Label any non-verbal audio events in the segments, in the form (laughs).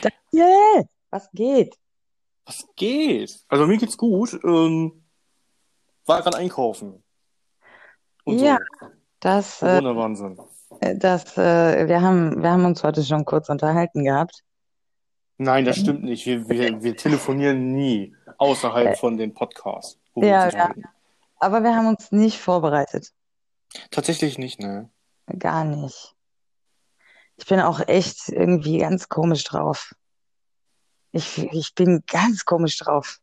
Daniel, was geht? Was geht? Also mir geht's gut. Ähm, war gerade einkaufen. Und Ja, so. das, äh, Corona-Wahnsinn. das, äh, wir haben, wir haben uns heute schon kurz unterhalten gehabt. Nein, das stimmt nicht. Wir, wir, wir telefonieren nie außerhalb von dem Podcast, wo wir Ja, ja. Aber wir haben uns nicht vorbereitet. Tatsächlich nicht, ne? Gar nicht. Ich bin auch echt irgendwie ganz komisch drauf. Ich, ich bin ganz komisch drauf.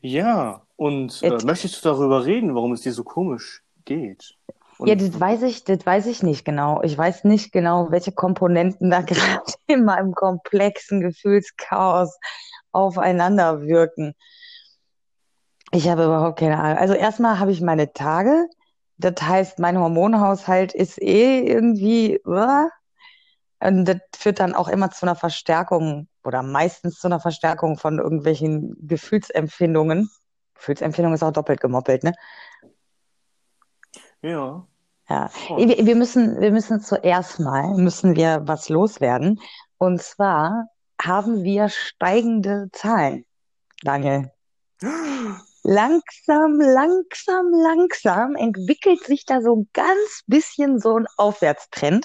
Ja, und äh, möchtest du darüber reden, warum es dir so komisch geht? Und Ja, das weiß ich, das weiß ich nicht genau. Ich weiß nicht genau, welche Komponenten da (laughs) gerade in meinem komplexen Gefühlschaos aufeinander wirken. Ich habe überhaupt keine Ahnung. Also erstmal habe ich meine Tage. Das heißt, mein Hormonhaushalt ist eh irgendwie, uah. Und das führt dann auch immer zu einer Verstärkung oder meistens zu einer Verstärkung von irgendwelchen Gefühlsempfindungen. Gefühlsempfindung ist auch doppelt gemoppelt, ne? ja. Ja, wir, wir müssen, wir müssen zuerst mal, müssen wir was loswerden. Und zwar haben wir steigende Zahlen, Daniel. (gasps) Langsam, langsam, langsam entwickelt sich da so ein ganz bisschen so ein Aufwärtstrend.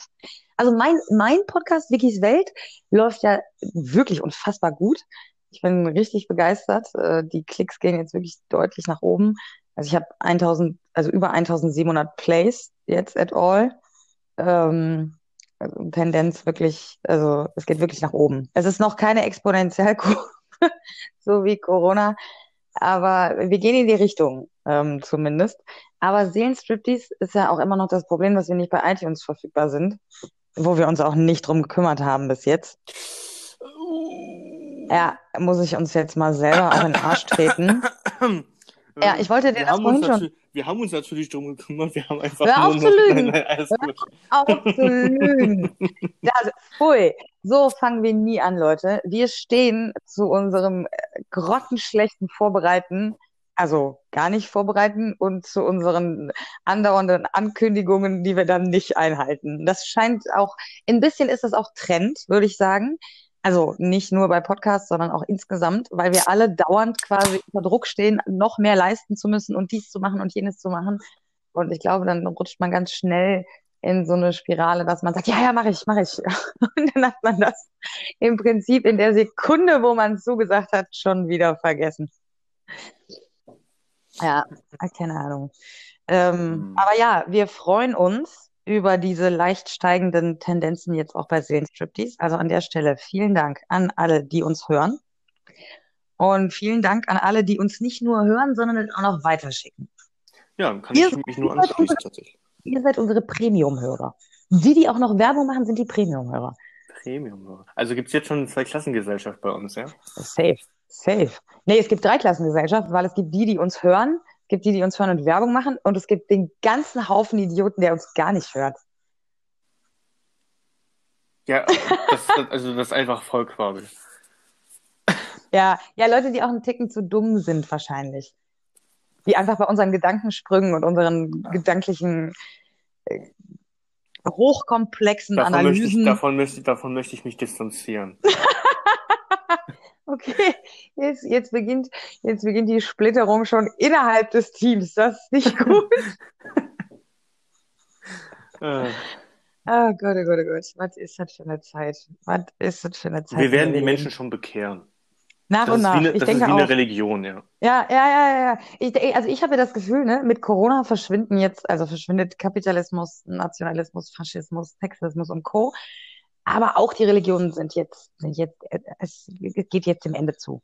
Also mein, mein Podcast Wikis Welt läuft ja wirklich unfassbar gut. Ich bin richtig begeistert. Äh, Die Klicks gehen jetzt wirklich deutlich nach oben. Also ich habe 1000, also über 1700 Plays jetzt at all. Ähm, also Tendenz wirklich, also es geht wirklich nach oben. Es ist noch keine Exponentialkurve, (laughs) so wie Corona, aber wir gehen in die Richtung, ähm, zumindest. Aber Seelenstriptease ist ja auch immer noch das Problem, dass wir nicht bei iTunes verfügbar sind, wo wir uns auch nicht drum gekümmert haben bis jetzt. Ja, muss ich uns jetzt mal selber auch in den Arsch treten. Ja, ich wollte dir wir das vorhin schon- Wir haben uns natürlich drum gekümmert, wir haben einfach Hör auf nur zu lügen. Nein, nein, alles gut. auf zu lügen. Das, pfui. So fangen wir nie an, Leute. Wir stehen zu unserem äh, grottenschlechten Vorbereiten, also gar nicht vorbereiten und zu unseren andauernden Ankündigungen, die wir dann nicht einhalten. Das scheint auch, ein bisschen ist das auch Trend, würde ich sagen. Also nicht nur bei Podcasts, sondern auch insgesamt, weil wir alle dauernd quasi unter Druck stehen, noch mehr leisten zu müssen und dies zu machen und jenes zu machen. Und ich glaube, dann rutscht man ganz schnell in so eine Spirale, dass man sagt, ja, ja, mache ich, mache ich. (laughs) Und dann hat man das im Prinzip in der Sekunde, wo man es zugesagt hat, schon wieder vergessen. Ja, keine Ahnung. Ähm, Hm. aber ja, wir freuen uns über diese leicht steigenden Tendenzen jetzt auch bei Seelenstriptease. Also an der Stelle vielen Dank an alle, die uns hören. Und vielen Dank an alle, die uns nicht nur hören, sondern es auch noch weiterschicken. Ja, kann Ihr ich mich nur anschließen, tatsächlich. Ihr seid unsere Premium-Hörer. Die, die auch noch Werbung machen, sind die Premium-Hörer. Premium. Also gibt's jetzt schon zwei Klassengesellschaft bei uns, ja? Safe, safe. Nee, es gibt drei Klassengesellschaften, weil es gibt die, die uns hören, es gibt die, die uns hören und Werbung machen und es gibt den ganzen Haufen Idioten, der uns gar nicht hört. Ja, das, das, also das ist einfach voll quasi. Ja, ja, Leute, die auch einen Ticken zu dumm sind wahrscheinlich. Die einfach bei unseren Gedankensprüngen und unseren gedanklichen äh, hochkomplexen Davon möchte, ich, Analysen. davon, möchte, davon möchte ich mich distanzieren. (laughs) Okay, jetzt, jetzt beginnt, jetzt beginnt die Splitterung schon innerhalb des Teams. Das ist nicht (laughs) gut. Äh, Oh Gott, oh Gott, oh Gott. Was ist das für eine Zeit? Was ist das für eine Zeit? wir werden die? Menschen schon bekehren. nach Das und ist nach. wie eine, Ich das ist denke wie eine auch. Religion, ja. Ja, ja, ja, ja. Ich, also ich habe ja das Gefühl, ne, mit Corona verschwinden jetzt, also verschwindet Kapitalismus, Nationalismus, Faschismus, Sexismus und Co. Aber auch die Religionen sind jetzt, sind jetzt, äh, es geht jetzt dem Ende zu.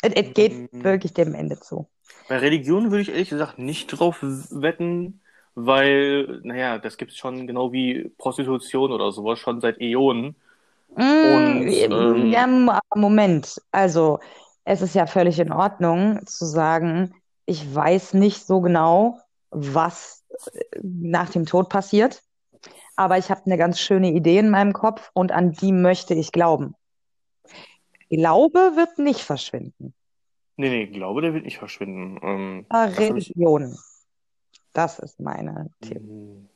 Es, es geht Mhm. wirklich dem Ende zu. Bei Religion würde ich ehrlich gesagt nicht drauf wetten, weil, naja, das gibt's schon genau wie Prostitution oder sowas schon seit Äonen. Mm, Und, ähm, ja, Moment. Also, es ist ja völlig in Ordnung zu sagen, ich weiß nicht so genau, was äh, nach dem Tod passiert, aber ich habe eine ganz schöne Idee in meinem Kopf und an die möchte ich glauben. Glaube wird nicht verschwinden. Nee, nee, Glaube, der wird nicht verschwinden. Ähm, das hab ich, Religion. Das ist meine Theorie. Hm.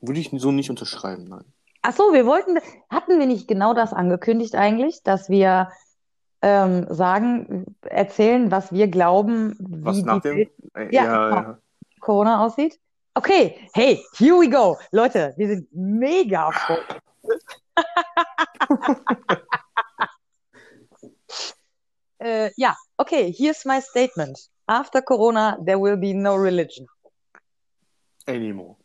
würde ich so nicht unterschreiben, nein. Ach so, wir wollten, hatten wir nicht genau das angekündigt eigentlich, dass wir ähm, sagen, erzählen, was wir glauben, Was wie nach die dem? Welt Äh, ja, ja, genau, ja. Corona aussieht? Okay, hey, here we go. Leute, wir sind mega voll. (laughs) Äh, ja, okay, here's my statement. After Corona, there will be no religion. Anymore.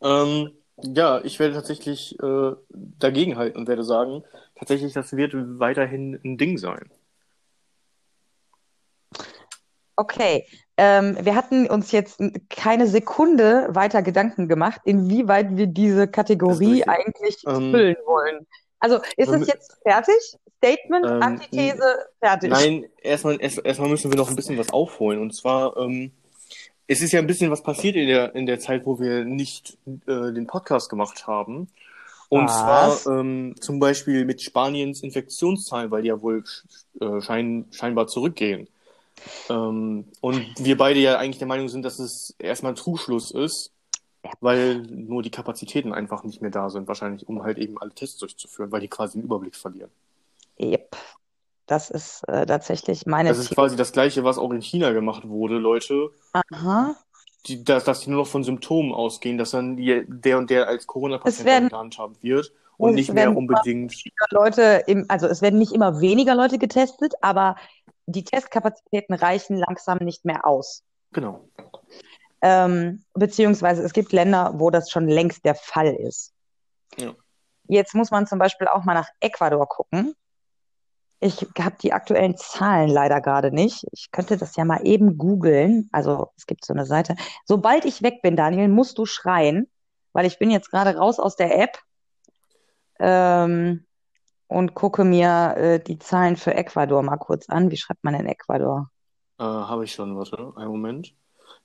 Ähm, ja, ich werde tatsächlich äh, dagegenhalten und werde sagen, tatsächlich, das wird weiterhin ein Ding sein. Okay, ähm, wir hatten uns jetzt keine Sekunde weiter Gedanken gemacht, inwieweit wir diese Kategorie eigentlich Ähm, füllen wollen. Also ist es mü- jetzt fertig? Statement, ähm, Antithese, fertig. nein, erstmal erst, erstmal müssen wir noch ein bisschen was aufholen. Und zwar, ähm, es ist ja ein bisschen was passiert in der, in der Zeit, wo wir nicht äh, den Podcast gemacht haben. Und zwar Was? ähm, zum Beispiel mit Spaniens Infektionszahlen, weil die ja wohl äh, schein, scheinbar zurückgehen. Ähm, und wir beide ja eigentlich der Meinung sind, dass es erstmal ein Trugschluss ist, weil nur die Kapazitäten einfach nicht mehr da sind, wahrscheinlich, um halt eben alle Tests durchzuführen, weil die quasi den Überblick verlieren. Yep. Das ist äh, tatsächlich meine Das ist Theorie. quasi das Gleiche, was auch in China gemacht wurde, Leute, Aha. die, dass, dass die nur noch von Symptomen ausgehen, dass dann die, der und der als Corona-Patient gehandhabt wird und nicht mehr unbedingt. Leute im, also es werden nicht immer weniger Leute getestet, aber die Testkapazitäten reichen langsam nicht mehr aus. Genau. Ähm, beziehungsweise es gibt Länder, wo das schon längst der Fall ist. Ja. Jetzt muss man zum Beispiel auch mal nach Ecuador gucken. Ich habe die aktuellen Zahlen leider gerade nicht. Ich könnte das ja mal eben googeln. Also es gibt so eine Seite. Sobald ich weg bin, Daniel, musst du schreien, weil ich bin jetzt gerade raus aus der App ähm, und gucke mir äh, die Zahlen für Ecuador mal kurz an. Wie schreibt man denn Ecuador? Äh, habe ich schon, warte, einen Moment.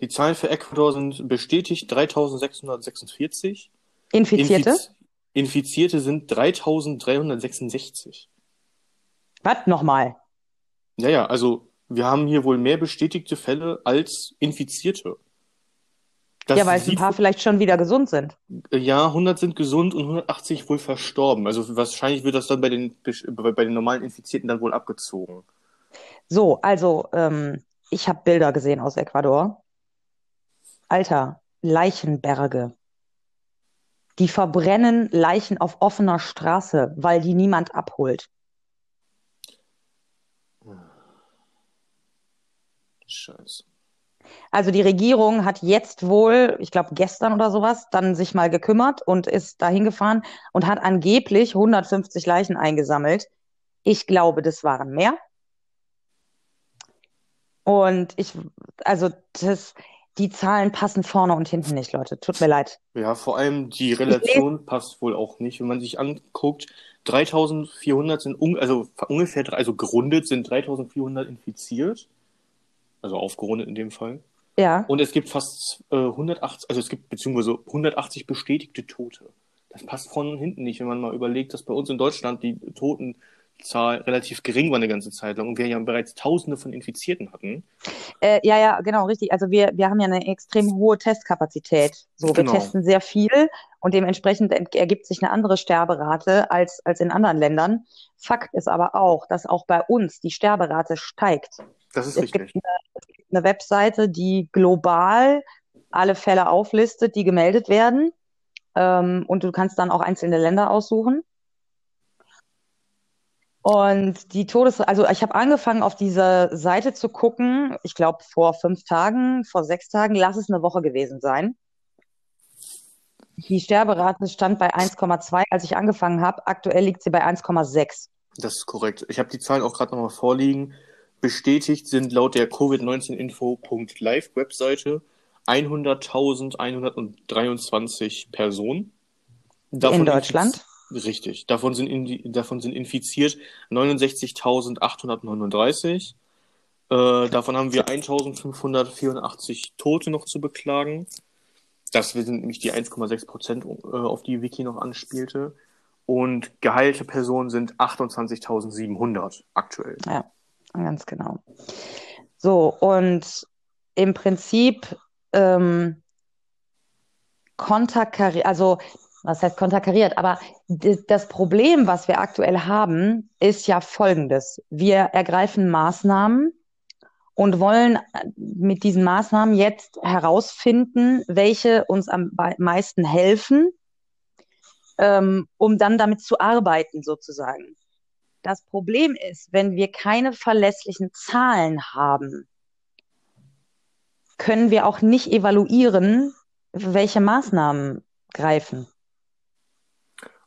Die Zahlen für Ecuador sind bestätigt 3646. Infizierte? Infiz Infizierte sind 3366. Was nochmal? Ja, ja, also wir haben hier wohl mehr bestätigte Fälle als Infizierte. Das Ja, weil es ein paar vielleicht schon wieder gesund sind. ja, 100 sind gesund und 180 wohl verstorben. Also wahrscheinlich wird das dann bei den, bei bei den normalen Infizierten dann wohl abgezogen. So, also ähm, ich habe Bilder gesehen aus Ecuador. Alter, Leichenberge. Die verbrennen Leichen auf offener Straße, weil die niemand abholt. Scheiße. Also die Regierung hat jetzt wohl, ich glaube gestern oder sowas, dann sich mal gekümmert und ist dahin gefahren und hat angeblich 150 Leichen eingesammelt. Ich glaube, das waren mehr. Und ich, also das, die Zahlen passen vorne und hinten nicht, Leute. Tut mir leid. Ja, vor allem die Relation passt wohl auch nicht. Wenn man sich anguckt, 3400 sind, un also ungefähr, also gerundet sind 3400 infiziert. Also aufgerundet in dem Fall. ja, Und es gibt fast äh, 180, also es gibt beziehungsweise 180 bestätigte Tote. Das passt und hinten nicht, wenn man mal überlegt, dass bei uns in Deutschland die Totenzahl relativ gering war eine ganze Zeit lang und wir ja bereits Tausende von Infizierten hatten. äh, ja, ja, genau, richtig. Also wir, wir haben ja eine extrem hohe Testkapazität. So, wir Genau. testen sehr viel und dementsprechend ent- ergibt sich eine andere Sterberate als, als in anderen Ländern. Fakt ist aber auch, dass auch bei uns die Sterberate steigt. Das ist Es gibt richtig. eine, es gibt eine Webseite, die global alle Fälle auflistet, die gemeldet werden. Ähm, und du kannst dann auch einzelne Länder aussuchen. Und die Todes, also ich habe angefangen, auf diese Seite zu gucken, ich glaube vor fünf Tagen, vor sechs Tagen, lass es eine Woche gewesen sein. Die Sterberate stand bei 1,2, als ich angefangen habe. Aktuell liegt sie bei 1,6. Das ist korrekt. Ich habe die Zahlen auch gerade nochmal vorliegen. Bestätigt sind laut der Covid-19-Info.live Webseite 100.123 Personen. In Davon infiz Deutschland. richtig. Davon sind, in, davon sind infiziert 69.839. Äh, davon haben wir 1.584 Tote noch zu beklagen. Das sind nämlich die 1,6 Prozent, äh, auf die Wiki noch anspielte. Und geheilte Personen sind 28.700 aktuell. Ja, ganz genau. So, und im Prinzip ähm, konterkari, also was heißt konterkariert, aber das Problem, was wir aktuell haben, ist ja folgendes. Wir ergreifen Maßnahmen und wollen mit diesen Maßnahmen jetzt herausfinden, welche uns am meisten helfen, ähm, um dann damit zu arbeiten sozusagen. Das Problem ist, wenn wir keine verlässlichen Zahlen haben, können wir auch nicht evaluieren, welche Maßnahmen greifen.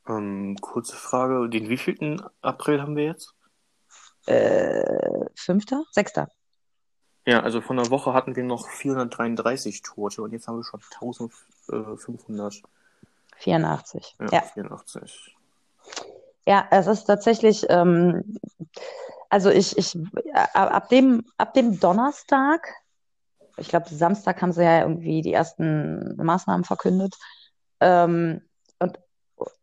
Ähm, kurze Frage, den wievielten April haben wir jetzt? Äh, fünfter? Sechster. Ja, also von der Woche hatten wir noch 433 Tote und jetzt haben wir schon 1500. 84. Ja, ja. 84. Ja, es ist tatsächlich, ähm, also ich, ich, ab dem, ab dem Donnerstag, ich glaube, Samstag haben sie ja irgendwie die ersten Maßnahmen verkündet. Ähm, und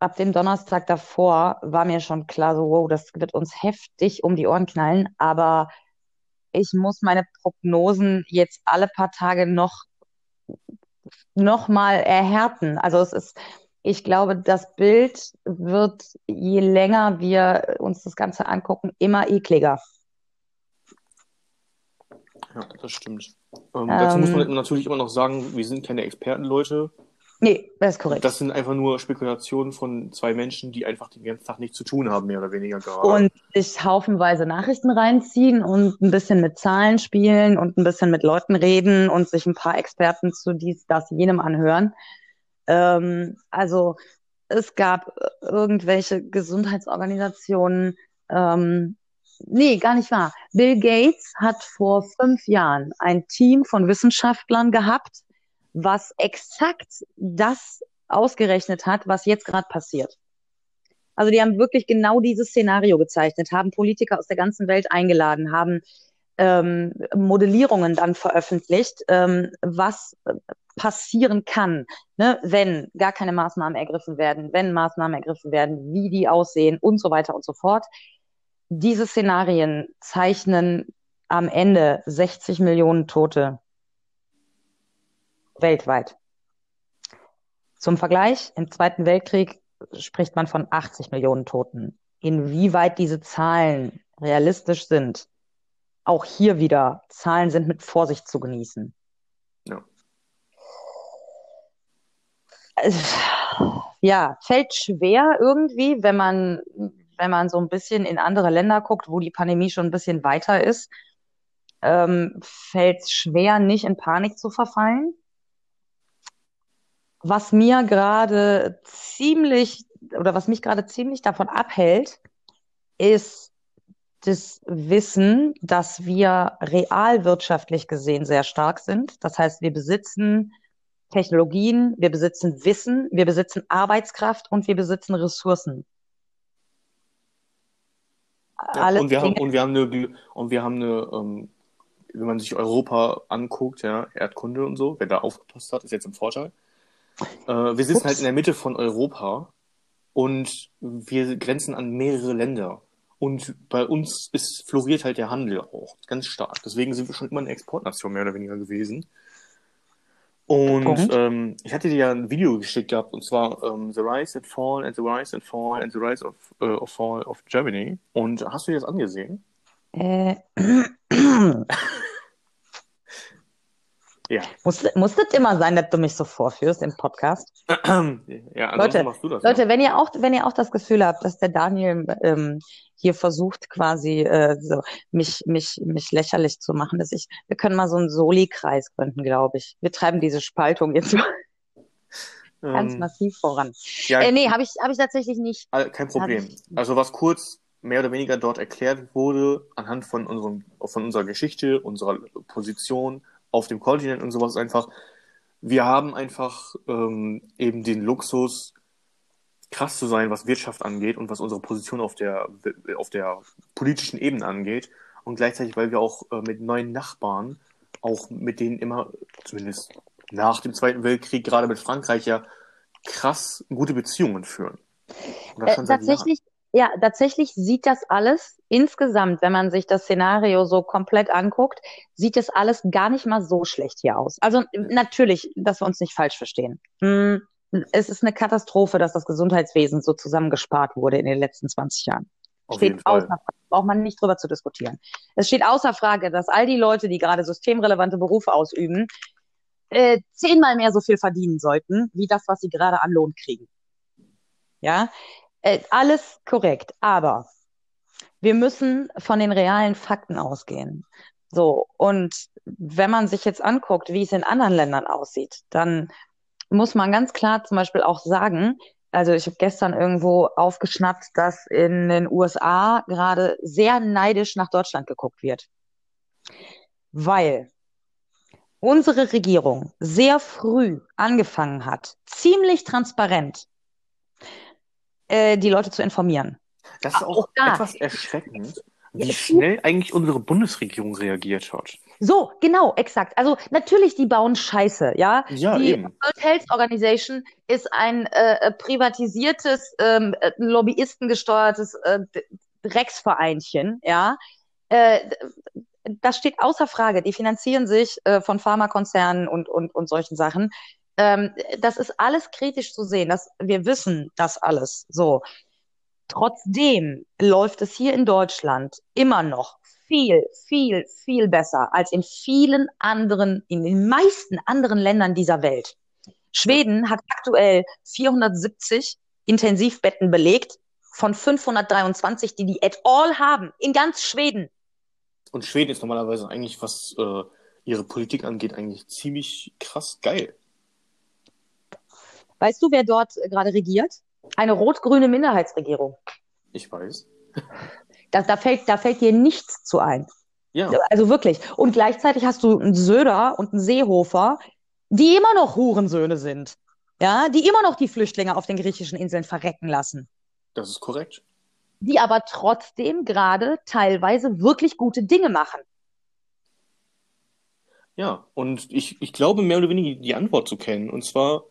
ab dem Donnerstag davor war mir schon klar, so, wow, das wird uns heftig um die Ohren knallen, aber ich muss meine Prognosen jetzt alle paar Tage noch, noch mal erhärten. Also es ist, ich glaube, das Bild wird, je länger wir uns das Ganze angucken, immer ekliger. Ja, das stimmt. Ähm, dazu muss man ähm. natürlich immer noch sagen, wir sind keine Expertenleute. Nee, das ist korrekt. Das sind einfach nur Spekulationen von zwei Menschen, die einfach den ganzen Tag nichts zu tun haben, mehr oder weniger gerade. Und sich haufenweise Nachrichten reinziehen und ein bisschen mit Zahlen spielen und ein bisschen mit Leuten reden und sich ein paar Experten zu dies, das, jenem anhören. Ähm, also es gab irgendwelche Gesundheitsorganisationen, ähm, nee, gar nicht wahr. Bill Gates hat vor fünf Jahren ein Team von Wissenschaftlern gehabt, was exakt das ausgerechnet hat, was jetzt gerade passiert. Also die haben wirklich genau dieses Szenario gezeichnet, haben Politiker aus der ganzen Welt eingeladen, haben ähm, Modellierungen dann veröffentlicht, ähm, was passieren kann, ne, wenn gar keine Maßnahmen ergriffen werden, wenn Maßnahmen ergriffen werden, wie die aussehen und so weiter und so fort. Diese Szenarien zeichnen am Ende 60 Millionen Tote weltweit. Zum Vergleich, im Zweiten Weltkrieg spricht man von 80 Millionen Toten. Inwieweit diese Zahlen realistisch sind, auch hier wieder, Zahlen sind mit Vorsicht zu genießen. Ja, fällt schwer irgendwie, wenn man, wenn man so ein bisschen in andere Länder guckt, wo die Pandemie schon ein bisschen weiter ist, ähm, fällt es schwer, nicht in Panik zu verfallen. Was mir gerade ziemlich oder was mich gerade ziemlich davon abhält, ist das Wissen, dass wir realwirtschaftlich gesehen sehr stark sind. Das heißt, wir besitzen Technologien, wir besitzen Wissen, wir besitzen Arbeitskraft und wir besitzen Ressourcen. Ja, und, wir haben, und wir haben eine, und wir haben eine ähm, wenn man sich Europa anguckt, ja, Erdkunde und so, wer da aufgepasst hat, ist jetzt im Vorteil. Äh, wir sitzen Ups. halt in der Mitte von Europa und wir grenzen an mehrere Länder. Und bei uns ist, floriert halt der Handel auch ganz stark. Deswegen sind wir schon immer eine Exportnation mehr oder weniger gewesen. Und ähm, ich hatte dir ja ein Video geschickt gehabt, und zwar ähm, The Rise and Fall and the Rise and Fall and the Rise of, uh, of Fall of Germany. Und hast du dir das angesehen? Äh. (clears throat) (laughs) Ja. Muss, muss das immer sein, dass du mich so vorführst im Podcast? (clears throat) ja, Leute, machst du das. Leute, ja. wenn ihr auch, wenn ihr auch das Gefühl habt, dass der Daniel ähm, hier versucht, quasi äh, so mich, mich, mich lächerlich zu machen, dass ich, wir können mal so einen Soli-Kreis gründen, glaube ich. Wir treiben diese Spaltung jetzt mal ganz ähm, massiv voran. Ja, äh, nee, habe ich, hab ich tatsächlich nicht. Kein Problem. Also was kurz mehr oder weniger dort erklärt wurde, anhand von, unserem, von unserer Geschichte, unserer Position, auf dem Kontinent und sowas einfach. Wir haben einfach ähm, eben den Luxus, krass zu sein, was Wirtschaft angeht und was unsere Position auf der, auf der politischen Ebene angeht. Und gleichzeitig, weil wir auch äh, mit neuen Nachbarn, auch mit denen immer, zumindest nach dem Zweiten Weltkrieg, gerade mit Frankreich ja krass gute Beziehungen führen. Äh, tatsächlich, ja, tatsächlich sieht das alles insgesamt, wenn man sich das Szenario so komplett anguckt, sieht das alles gar nicht mal so schlecht hier aus. Also natürlich, dass wir uns nicht falsch verstehen. Hm, es ist eine Katastrophe, dass das Gesundheitswesen so zusammengespart wurde in den letzten 20 Jahren. Auf steht außer Frage. Braucht man nicht drüber zu diskutieren. Es steht außer Frage, dass all die Leute, die gerade systemrelevante Berufe ausüben, äh, zehnmal mehr so viel verdienen sollten, wie das, was sie gerade an Lohn kriegen. Ja, äh, alles korrekt. Aber wir müssen von den realen Fakten ausgehen. So, und wenn man sich jetzt anguckt, wie es in anderen Ländern aussieht, dann muss man ganz klar zum Beispiel auch sagen, also ich habe gestern irgendwo aufgeschnappt, dass in den USA gerade sehr neidisch nach Deutschland geguckt wird. Weil unsere Regierung sehr früh angefangen hat, ziemlich transparent äh, die Leute zu informieren. Das ist Auch auch da. etwas erschreckend, wie schnell eigentlich unsere Bundesregierung reagiert hat. So, genau, exakt. Also natürlich, die bauen Scheiße, ja. Ja, die eben. World Health Organization ist ein äh, privatisiertes, ähm, äh, lobbyistengesteuertes äh, Drecksvereinchen, ja. Äh, das steht außer Frage. Die finanzieren sich äh, von Pharmakonzernen und, und, und solchen Sachen. Ähm, das ist alles kritisch zu sehen. Das, wir wissen das alles. So. Trotzdem läuft es hier in Deutschland immer noch viel, viel, viel besser als in vielen anderen, in den meisten anderen Ländern dieser Welt. Schweden hat aktuell 470 Intensivbetten belegt von 523, die die at all haben, in ganz Schweden. Und Schweden ist normalerweise eigentlich, was äh, ihre Politik angeht, eigentlich ziemlich krass geil. Weißt du, wer dort äh, gerade regiert? Eine rot-grüne Minderheitsregierung. Ich weiß. Da, da, fällt, da fällt dir nichts zu ein. Ja, Also wirklich. Und gleichzeitig hast du einen Söder und einen Seehofer, die immer noch Hurensöhne sind. Ja, die immer noch die Flüchtlinge auf den griechischen Inseln verrecken lassen. das ist korrekt. Die aber trotzdem gerade teilweise wirklich gute Dinge machen. Ja, und ich, ich glaube mehr oder weniger die Antwort zu kennen. Und zwar,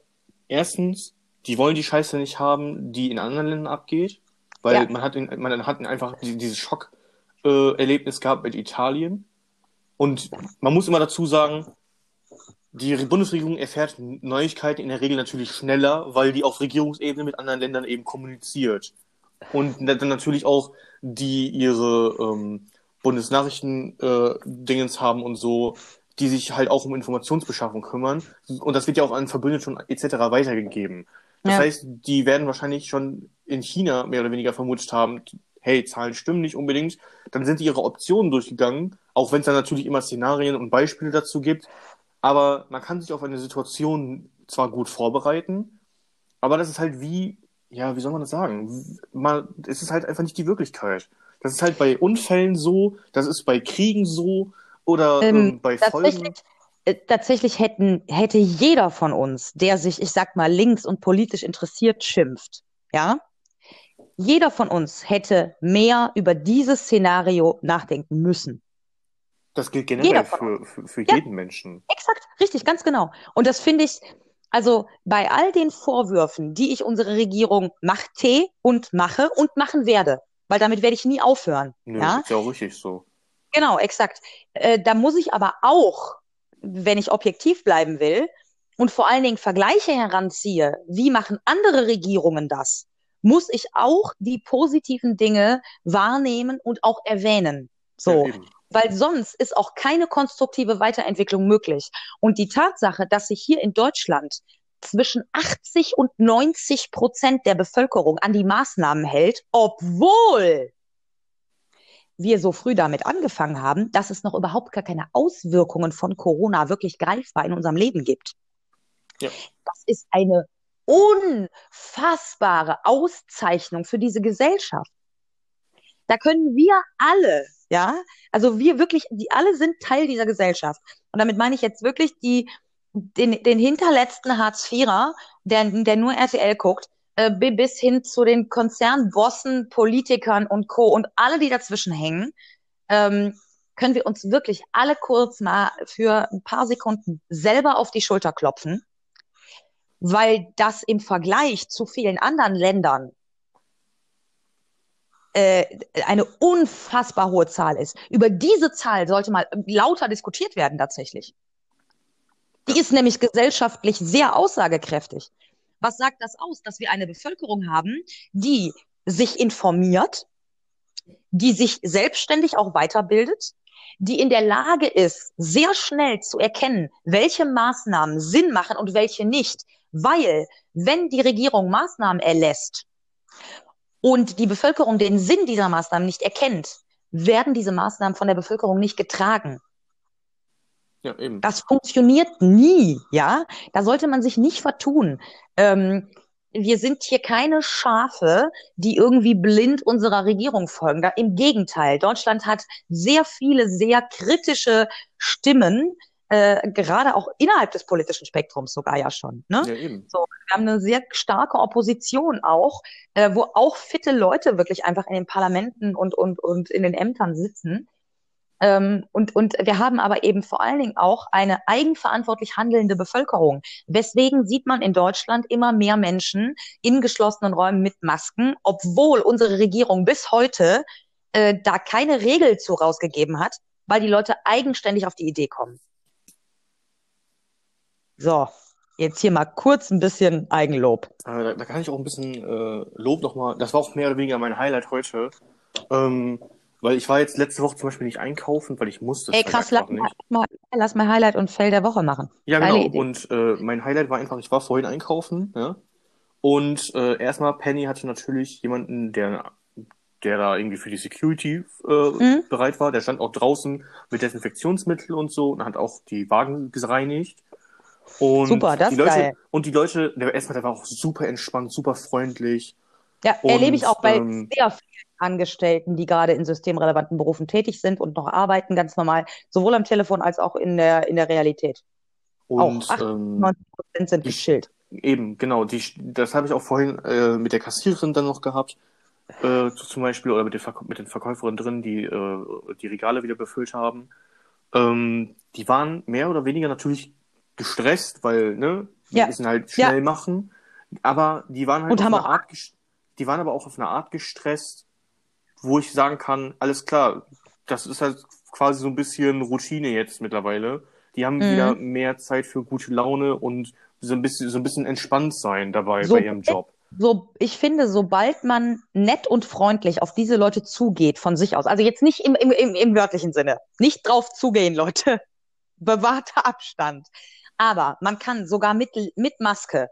erstens, die wollen die Scheiße nicht haben, die in anderen Ländern abgeht, weil Ja. man hat, in, man hat einfach die- dieses Schock-Erlebnis äh, Erlebnis gehabt mit Italien. Und man muss immer dazu sagen, die Bundesregierung erfährt Neuigkeiten in der Regel natürlich schneller, weil die auf Regierungsebene mit anderen Ländern eben kommuniziert. Und dann natürlich auch die ihre ähm, Bundesnachrichten-Dingens haben und so, die sich halt auch um Informationsbeschaffung kümmern. Und das wird ja auch an Verbündete schon etc. weitergegeben. Das Ja. heißt, die werden wahrscheinlich schon in China mehr oder weniger vermutet haben, hey, Zahlen stimmen nicht unbedingt. Dann sind die ihre Optionen durchgegangen, auch wenn es dann natürlich immer Szenarien und Beispiele dazu gibt. Aber man kann sich auf eine Situation zwar gut vorbereiten, aber das ist halt wie, ja, wie soll man das sagen? Man, es ist halt einfach nicht die Wirklichkeit. Das ist halt bei Unfällen so, das ist bei Kriegen so oder Ähm, ähm, bei Folgen. Tatsächlich, äh, tatsächlich hätten, hätte jeder von uns, der sich, ich sag mal, links und politisch interessiert, schimpft, ja, jeder von uns hätte mehr über dieses Szenario nachdenken müssen. Das gilt generell für, für, für Ja. jeden Menschen. Exakt, richtig, ganz genau. Und das finde ich, also bei all den Vorwürfen, die ich unsere Regierung machte und mache und machen werde, weil damit werde ich nie aufhören, Nö, ja, ist ja auch richtig so. Genau, exakt. Äh, da muss ich aber auch, wenn ich objektiv bleiben will und vor allen Dingen Vergleiche heranziehe, wie machen andere Regierungen das, muss ich auch die positiven Dinge wahrnehmen und auch erwähnen. So, Ja, weil sonst ist auch keine konstruktive Weiterentwicklung möglich. Und die Tatsache, dass sich hier in Deutschland zwischen 80 und 90 Prozent der Bevölkerung an die Maßnahmen hält, obwohl wir so früh damit angefangen haben, dass es noch überhaupt gar keine Auswirkungen von Corona wirklich greifbar in unserem Leben gibt. Ja. Das ist eine unfassbare Auszeichnung für diese Gesellschaft. Da können wir alle, ja, also wir wirklich, die alle sind Teil dieser Gesellschaft. Und damit meine ich jetzt wirklich die, den, den hinterletzten Hartz-IVer, der, der nur RTL guckt, äh, bi- bis hin zu den Konzernbossen, Politikern und Co. und alle, die dazwischen hängen, ähm, können wir uns wirklich alle kurz mal für ein paar Sekunden selber auf die Schulter klopfen, weil das im Vergleich zu vielen anderen Ländern äh, eine unfassbar hohe Zahl ist. Über diese Zahl sollte mal lauter diskutiert werden tatsächlich. Die ist nämlich gesellschaftlich sehr aussagekräftig. Was sagt das aus? Dass wir eine Bevölkerung haben, die sich informiert, die sich selbstständig auch weiterbildet, die in der Lage ist, sehr schnell zu erkennen, welche Maßnahmen Sinn machen und welche nicht. Weil, wenn die Regierung Maßnahmen erlässt und die Bevölkerung den Sinn dieser Maßnahmen nicht erkennt, werden diese Maßnahmen von der Bevölkerung nicht getragen. Ja, eben. Das funktioniert nie, ja. Da sollte man sich nicht vertun. Ähm, wir sind hier keine Schafe, die irgendwie blind unserer Regierung folgen. Da, Im Gegenteil, Deutschland hat sehr viele, sehr kritische Stimmen, äh, gerade auch innerhalb des politischen Spektrums sogar ja schon. Ne? Ja, eben. So, wir haben eine sehr starke Opposition auch, äh, wo auch fitte Leute wirklich einfach in den Parlamenten und, und, und in den Ämtern sitzen. Ähm, und, und wir haben aber eben vor allen Dingen auch eine eigenverantwortlich handelnde Bevölkerung. Weswegen sieht man in Deutschland immer mehr Menschen in geschlossenen Räumen mit Masken, obwohl unsere Regierung bis heute äh, da keine Regel zu rausgegeben hat, weil die Leute eigenständig auf die Idee kommen. So, jetzt hier mal kurz ein bisschen Eigenlob. Äh, da, da kann ich auch ein bisschen äh, Lob nochmal. Das war auch mehr oder weniger mein Highlight heute. Ähm, weil ich war jetzt letzte Woche zum Beispiel nicht einkaufen, weil ich musste Ey, halt krass, lass mal, mal, lass mal Highlight und Fail der Woche machen. Ja, Geile genau. Idee. Und äh, mein Highlight war einfach, ich war vorhin einkaufen, ja. Und äh, erstmal, Penny hatte natürlich jemanden, der, der da irgendwie für die Security äh, Mhm. bereit war. Der stand auch draußen mit Desinfektionsmittel und so und hat auch die Wagen gereinigt. Und Super, das die Leute, geil. und die Leute, der erstmal, der war auch super entspannt, super freundlich. Ja, erlebe ich auch bei ähm, sehr vielen Angestellten, die gerade in systemrelevanten Berufen tätig sind und noch arbeiten, ganz normal, sowohl am Telefon als auch in der, in der Realität. Und auch ähm, 90 Prozent sind gechillt. Eben, genau. Die, das habe ich auch vorhin äh, mit der Kassiererin dann noch gehabt, äh, zum Beispiel, oder mit den, Verk mit den Verkäuferinnen drin, die äh, die Regale wieder befüllt haben. Ähm, die waren mehr oder weniger natürlich gestresst, weil, ne, die Ja. müssen halt Ja. schnell machen. Aber die waren halt Und auf eine Art, die waren aber auch auf eine Art gestresst, wo ich sagen kann, alles klar, das ist halt quasi so ein bisschen Routine jetzt mittlerweile. Die haben Mhm. wieder mehr Zeit für gute Laune und so ein bisschen, so ein bisschen entspannt sein dabei So- bei ihrem Job. So, ich finde, sobald man nett und freundlich auf diese Leute zugeht von sich aus, also jetzt nicht im, im, im, im wörtlichen Sinne, nicht drauf zugehen, (laughs) Leute, bewahrter Abstand. Aber man kann sogar mit, mit Maske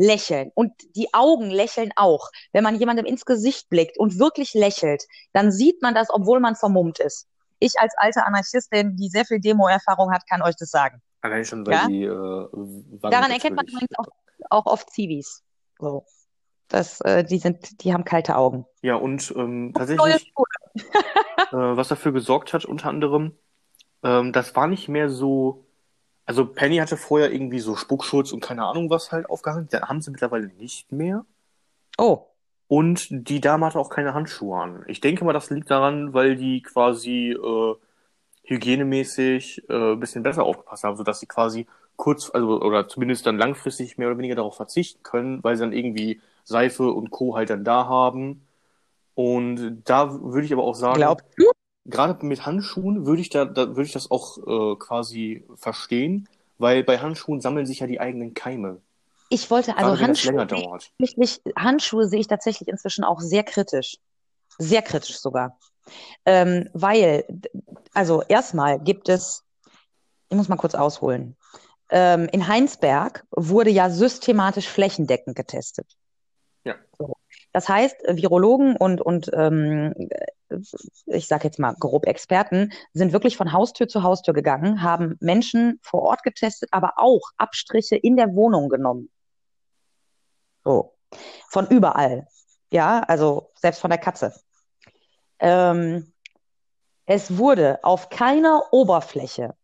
lächeln und die Augen lächeln auch. Wenn man jemandem ins Gesicht blickt und wirklich lächelt, dann sieht man das, obwohl man vermummt ist. Ich als alte Anarchistin, die sehr viel Demo-Erfahrung hat, kann euch das sagen. Allein schon, weil Ja? die äh, Daran erkennt man übrigens auch, auch oft Zivis. So. Das, äh, die sind, die haben kalte Augen. Ja, und ähm, tatsächlich, (laughs) äh, was dafür gesorgt hat, unter anderem, ähm, das war nicht mehr so. Also Penny hatte vorher irgendwie so Spuckschutz und keine Ahnung was halt aufgehangen. Da haben sie mittlerweile nicht mehr. Oh, Und die Dame hatte auch keine Handschuhe an. Ich denke mal, das liegt daran, weil die quasi äh, hygienemäßig äh, ein bisschen besser aufgepasst haben, sodass sie quasi kurz, also oder zumindest dann langfristig mehr oder weniger darauf verzichten können, weil sie dann irgendwie Seife und Co. halt dann da haben. Und da würde ich aber auch sagen, glaubst du? Gerade mit Handschuhen würde ich da, da würde ich das auch äh, quasi verstehen, weil bei Handschuhen sammeln sich ja die eigenen Keime. Ich wollte, Gerade also länger Handschuhe, ich Handschuhe sehe ich tatsächlich inzwischen auch sehr kritisch. Sehr kritisch sogar. Ähm, weil, also erstmal gibt es, ich muss mal kurz ausholen. Ähm, in Heinsberg wurde ja systematisch flächendeckend getestet. Ja. So. Das heißt, Virologen und, und ähm, ich sage jetzt mal grob Experten, sind wirklich von Haustür zu Haustür gegangen, haben Menschen vor Ort getestet, aber auch Abstriche in der Wohnung genommen. So. Von überall. Ja, also selbst von der Katze. Ähm, es wurde auf keiner Oberfläche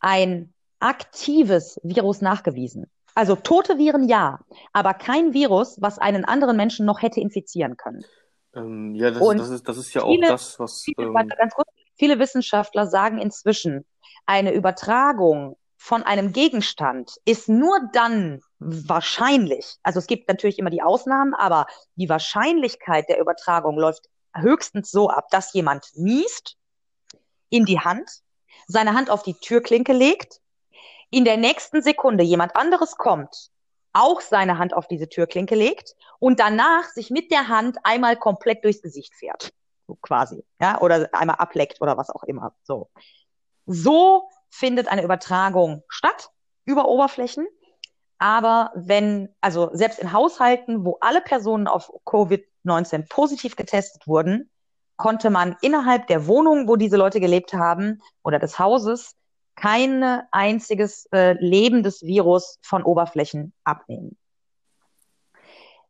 ein aktives Virus nachgewiesen. Also tote Viren ja, aber kein Virus, was einen anderen Menschen noch hätte infizieren können. Ähm, ja, das, Und das ist, das ist ja auch viele- das, was. Viele, Ähm, ganz kurz, viele Wissenschaftler sagen inzwischen, eine Übertragung von einem Gegenstand ist nur dann wahrscheinlich, also es gibt natürlich immer die Ausnahmen, aber die Wahrscheinlichkeit der Übertragung läuft höchstens so ab, dass jemand niest in die Hand, seine Hand auf die Türklinke legt, in der nächsten Sekunde jemand anderes kommt, auch seine Hand auf diese Türklinke legt und danach sich mit der Hand einmal komplett durchs Gesicht fährt. So quasi. Ja, oder einmal ableckt oder was auch immer. So. So findet eine Übertragung statt über Oberflächen. Aber wenn, also selbst in Haushalten, wo alle Personen auf Covid-19 positiv getestet wurden, konnte man innerhalb der Wohnung, wo diese Leute gelebt haben, oder des Hauses, kein einziges äh, lebendes Virus von Oberflächen abnehmen.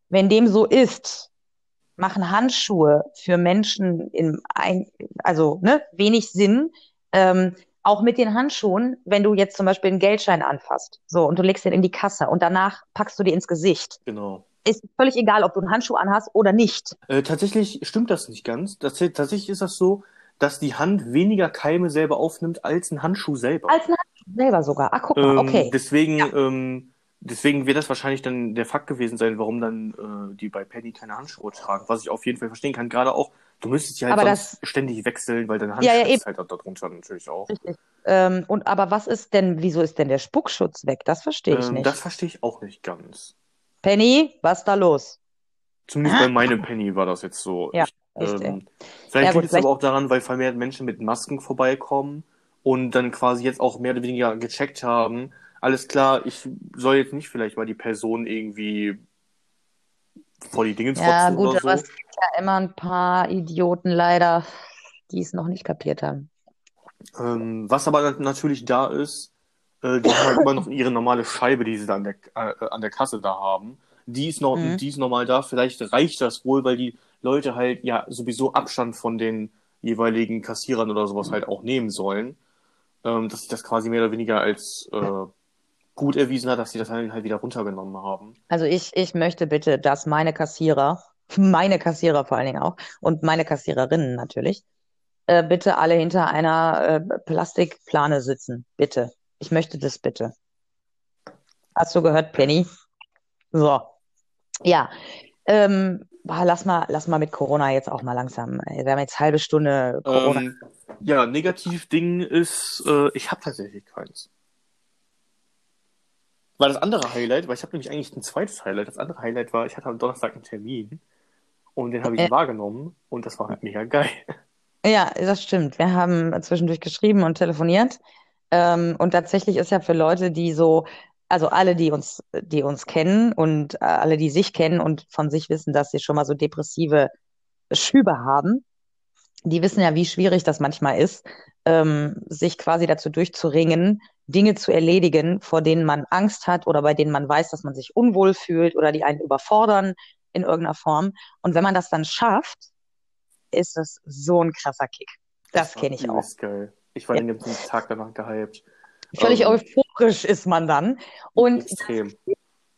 Wenn dem so ist, machen Handschuhe für Menschen in ein, also ne, wenig Sinn. Ähm, auch mit den Handschuhen, wenn du jetzt zum Beispiel einen Geldschein anfasst, so und du legst den in die Kasse und danach packst du dir ins Gesicht. Genau. Ist völlig egal, ob du einen Handschuh anhast oder nicht. Äh, tatsächlich stimmt das nicht ganz. Das, tatsächlich ist das so, dass die Hand weniger Keime selber aufnimmt als ein Handschuh selber. Als ein Handschuh selber sogar. Ach, guck mal, Ähm, okay. Deswegen, Ja. ähm, deswegen wird das wahrscheinlich dann der Fakt gewesen sein, warum dann äh, die bei Penny keine Handschuhe tragen. Was ich auf jeden Fall verstehen kann. Gerade auch, du müsstest ja halt sonst ständig wechseln, weil dein Hand Ja, ja, schwitzt halt darunter natürlich auch. Richtig. Ähm, und aber was ist denn, wieso ist denn der Spuckschutz weg? Das verstehe ich Ähm, nicht. das verstehe ich auch nicht ganz. Penny, was da los? Zumindest bei (laughs) meinem Penny war das jetzt so. Ja, Ich, echt, ähm, vielleicht Ja, liegt es aber auch daran, weil vermehrt Menschen mit Masken vorbeikommen und dann quasi jetzt auch mehr oder weniger gecheckt haben. Alles klar, ich soll jetzt nicht vielleicht mal die Person irgendwie vor die Dinge Ja, trotzen gut, oder aber so. es gibt ja immer ein paar Idioten leider, die es noch nicht kapiert haben. Ähm, was aber nat- natürlich da ist, äh, die haben halt immer noch ihre normale Scheibe, die sie da an der, äh, an der Kasse da haben. Die ist noch, Mhm. die ist normal da. Vielleicht reicht das wohl, weil die Leute halt ja sowieso Abstand von den jeweiligen Kassierern oder sowas halt auch nehmen sollen. Ähm, dass sich das quasi mehr oder weniger als äh, gut erwiesen hat, dass sie das halt halt wieder runtergenommen haben. Also ich, ich möchte bitte, dass meine Kassierer, (laughs) meine Kassierer vor allen Dingen auch und meine Kassiererinnen natürlich, äh, bitte alle hinter einer äh, Plastikplane sitzen. Bitte. Ich möchte das bitte. Hast du gehört, Penny? So. Ja. Ähm, boah, lass mal, lass mal mit Corona jetzt auch mal langsam. Wir haben jetzt halbe Stunde Corona. Ähm, ja, Negativ-Ding ist, äh, ich habe tatsächlich keins. War das andere Highlight, weil ich habe nämlich eigentlich ein zweites Highlight. Das andere Highlight war, ich hatte am Donnerstag einen Termin und den habe ich Äh. wahrgenommen und das war halt mega geil. Ja, das stimmt. Wir haben zwischendurch geschrieben und telefoniert. Ähm, und tatsächlich ist ja für Leute, die so, also alle, die uns, die uns kennen und äh, alle, die sich kennen und von sich wissen, dass sie schon mal so depressive Schübe haben, die wissen ja, wie schwierig das manchmal ist, ähm, sich quasi dazu durchzuringen, Dinge zu erledigen, vor denen man Angst hat oder bei denen man weiß, dass man sich unwohl fühlt oder die einen überfordern in irgendeiner Form. Und wenn man das dann schafft, ist das so ein krasser Kick. Das war kenne ich auch. geil. Ich war Ja. den ganzen Tag danach gehypt. Völlig Ähm, euphorisch ist man dann. Und Extrem.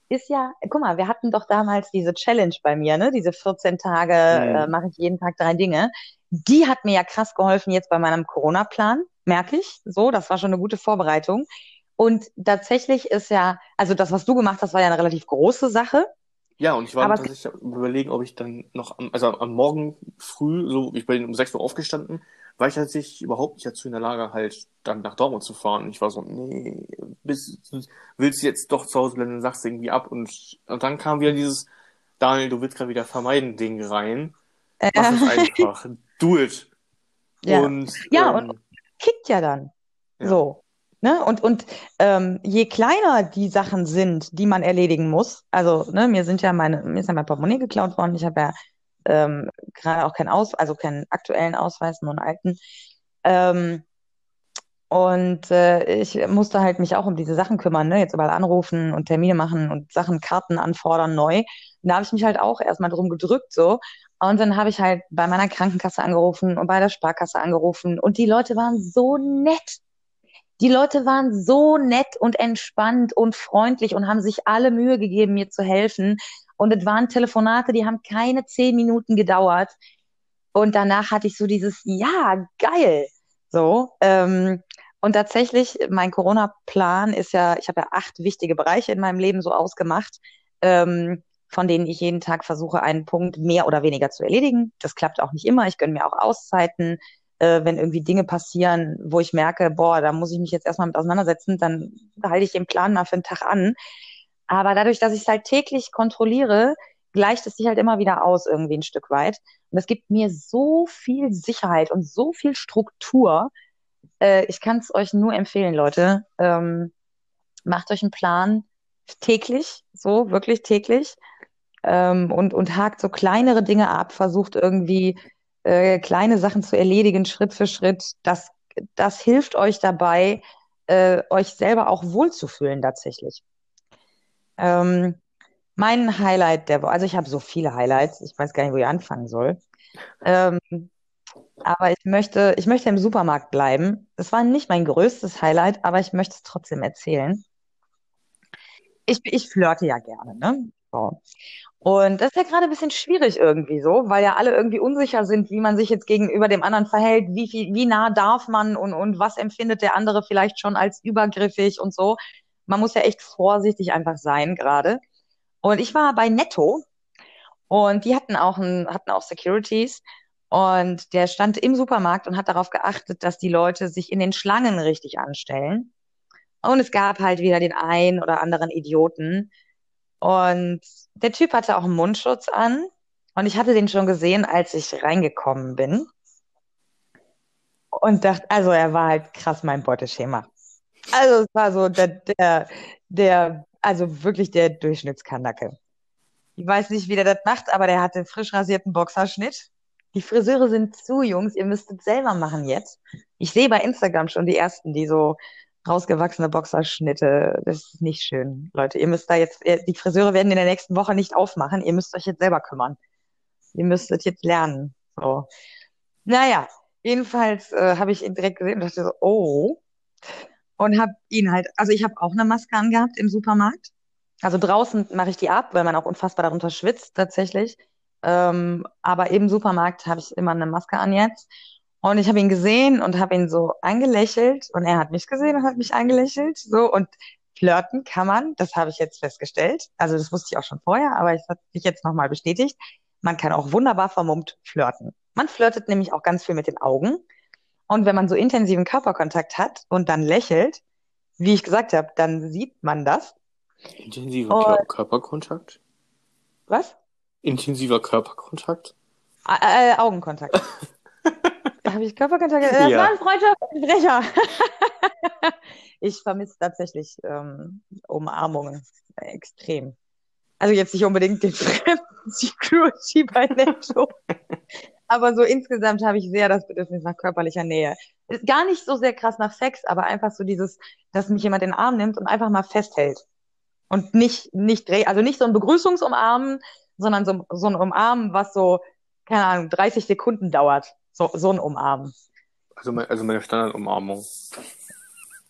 ist ja, guck mal, wir hatten doch damals diese Challenge bei mir, ne? Diese 14 Tage Mhm. äh, mache ich jeden Tag drei Dinge. Die hat mir ja krass geholfen jetzt bei meinem Corona-Plan, merke ich. So, das war schon eine gute Vorbereitung. Und tatsächlich ist ja, also das, was du gemacht hast, war ja eine relativ große Sache. Ja, und ich war tatsächlich überlegen, ob ich dann noch am, also am Morgen früh, so, ich bin um 6 Uhr aufgestanden, war ich tatsächlich überhaupt nicht dazu in der Lage, halt dann nach Dortmund zu fahren. Ich war so, nee, bis, willst du jetzt doch zu Hause bleiben, dann sagst du irgendwie ab. Und, und dann kam wieder dieses, Daniel, du willst gerade wieder vermeiden, Ding rein. Äh, Mach es einfach. (laughs) Do it. ja. Und, Ja, ähm, kickt ja dann. Ja. So. Ne? Und, und ähm, je kleiner die Sachen sind, die man erledigen muss, also ne, mir sind ja meine, mir ist ja mein Portemonnaie geklaut worden, ich habe ja ähm, gerade auch keinen Aus, also keinen aktuellen Ausweis, nur einen alten. Ähm, und äh, ich musste halt mich auch um diese Sachen kümmern, ne? Jetzt überall anrufen und Termine machen und Sachen, Karten anfordern neu. Und da habe ich mich halt auch erstmal drum gedrückt so. Und dann habe ich halt bei meiner Krankenkasse angerufen und bei der Sparkasse angerufen. Und die Leute waren so nett. Die Leute waren so nett und entspannt und freundlich und haben sich alle Mühe gegeben, mir zu helfen. Und es waren Telefonate, die haben keine zehn Minuten gedauert. Und danach hatte ich so dieses, ja, geil. So. Ähm, und tatsächlich, mein Corona-Plan ist ja, ich habe ja acht wichtige Bereiche in meinem Leben so ausgemacht, ähm, von denen ich jeden Tag versuche, einen Punkt mehr oder weniger zu erledigen. Das klappt auch nicht immer. Ich gönne mir auch Auszeiten äh, wenn irgendwie Dinge passieren, wo ich merke, boah, da muss ich mich jetzt erstmal mit auseinandersetzen, dann halte ich den Plan mal für einen Tag an. Aber dadurch, dass ich es halt täglich kontrolliere, gleicht es sich halt immer wieder aus, irgendwie ein Stück weit. Und es gibt mir so viel Sicherheit und so viel Struktur. Äh, ich kann es euch nur empfehlen, Leute. Ähm, macht euch einen Plan täglich, so wirklich täglich. Ähm, und, und hakt so kleinere Dinge ab, versucht irgendwie äh, kleine Sachen zu erledigen, Schritt für Schritt. Das, das hilft euch dabei, äh, euch selber auch wohlzufühlen tatsächlich. Ähm, mein Highlight der Woche, also ich habe so viele Highlights, ich weiß gar nicht, wo ich anfangen soll. Ähm, aber ich möchte, ich möchte im Supermarkt bleiben. Das war nicht mein größtes Highlight, aber ich möchte es trotzdem erzählen. Ich, ich flirte ja gerne, ne? So. Und das ist ja gerade ein bisschen schwierig irgendwie so, weil ja alle irgendwie unsicher sind, wie man sich jetzt gegenüber dem anderen verhält, wie viel, wie nah darf man und, und was empfindet der andere vielleicht schon als übergriffig und so. Man muss ja echt vorsichtig einfach sein gerade. Und ich war bei Netto und die hatten auch, ein, hatten auch Securities und der stand im Supermarkt und hat darauf geachtet, dass die Leute sich in den Schlangen richtig anstellen. Und es gab halt wieder den einen oder anderen Idioten, und der Typ hatte auch einen Mundschutz an. Und ich hatte den schon gesehen, als ich reingekommen bin. Und dachte, also er war halt krass mein Beuteschema. Also es war so der, der, der, also wirklich der Durchschnittskanacke. Ich weiß nicht, wie der das macht, aber der hatte frisch rasierten Boxerschnitt. Die Friseure sind zu, Jungs. Ihr müsst es selber machen jetzt. Ich sehe bei Instagram schon die ersten, die so rausgewachsene Boxerschnitte. Das ist nicht schön, Leute. Ihr müsst da jetzt, die Friseure werden in der nächsten Woche nicht aufmachen. Ihr müsst euch jetzt selber kümmern. Ihr müsstet jetzt lernen. So. Naja, jedenfalls äh, habe ich ihn direkt gesehen und dachte so, oh. Und habe ihn halt, also ich habe auch eine Maske angehabt im Supermarkt. Also draußen mache ich die ab, weil man auch unfassbar darunter schwitzt tatsächlich. Ähm, aber im Supermarkt habe ich immer eine Maske an jetzt. Und ich habe ihn gesehen und habe ihn so angelächelt und er hat mich gesehen und hat mich angelächelt. So und flirten kann man, das habe ich jetzt festgestellt. Also das wusste ich auch schon vorher, aber es hat sich jetzt nochmal bestätigt. Man kann auch wunderbar vermummt flirten. Man flirtet nämlich auch ganz viel mit den Augen. Und wenn man so intensiven Körperkontakt hat und dann lächelt, wie ich gesagt habe, dann sieht man das. Intensiver und, Körperkontakt? Was? Intensiver Körperkontakt? Äh, äh, Augenkontakt. (laughs) Habe ich Körperkontakt? Das ja. war ein Freundschaftsbrecher. (laughs) ich vermisse tatsächlich ähm, Umarmungen extrem. Also jetzt nicht unbedingt den fremden (laughs) Security bei Netto. Aber so insgesamt habe ich sehr das Bedürfnis nach körperlicher Nähe. Gar nicht so sehr krass nach Sex, aber einfach so dieses, dass mich jemand in den Arm nimmt und einfach mal festhält. Und nicht, nicht dreh, also nicht so ein Begrüßungsumarmen, sondern so, so ein Umarmen, was so, keine Ahnung, 30 Sekunden dauert. So, so ein Umarmen. Also, mein, also meine Standardumarmung.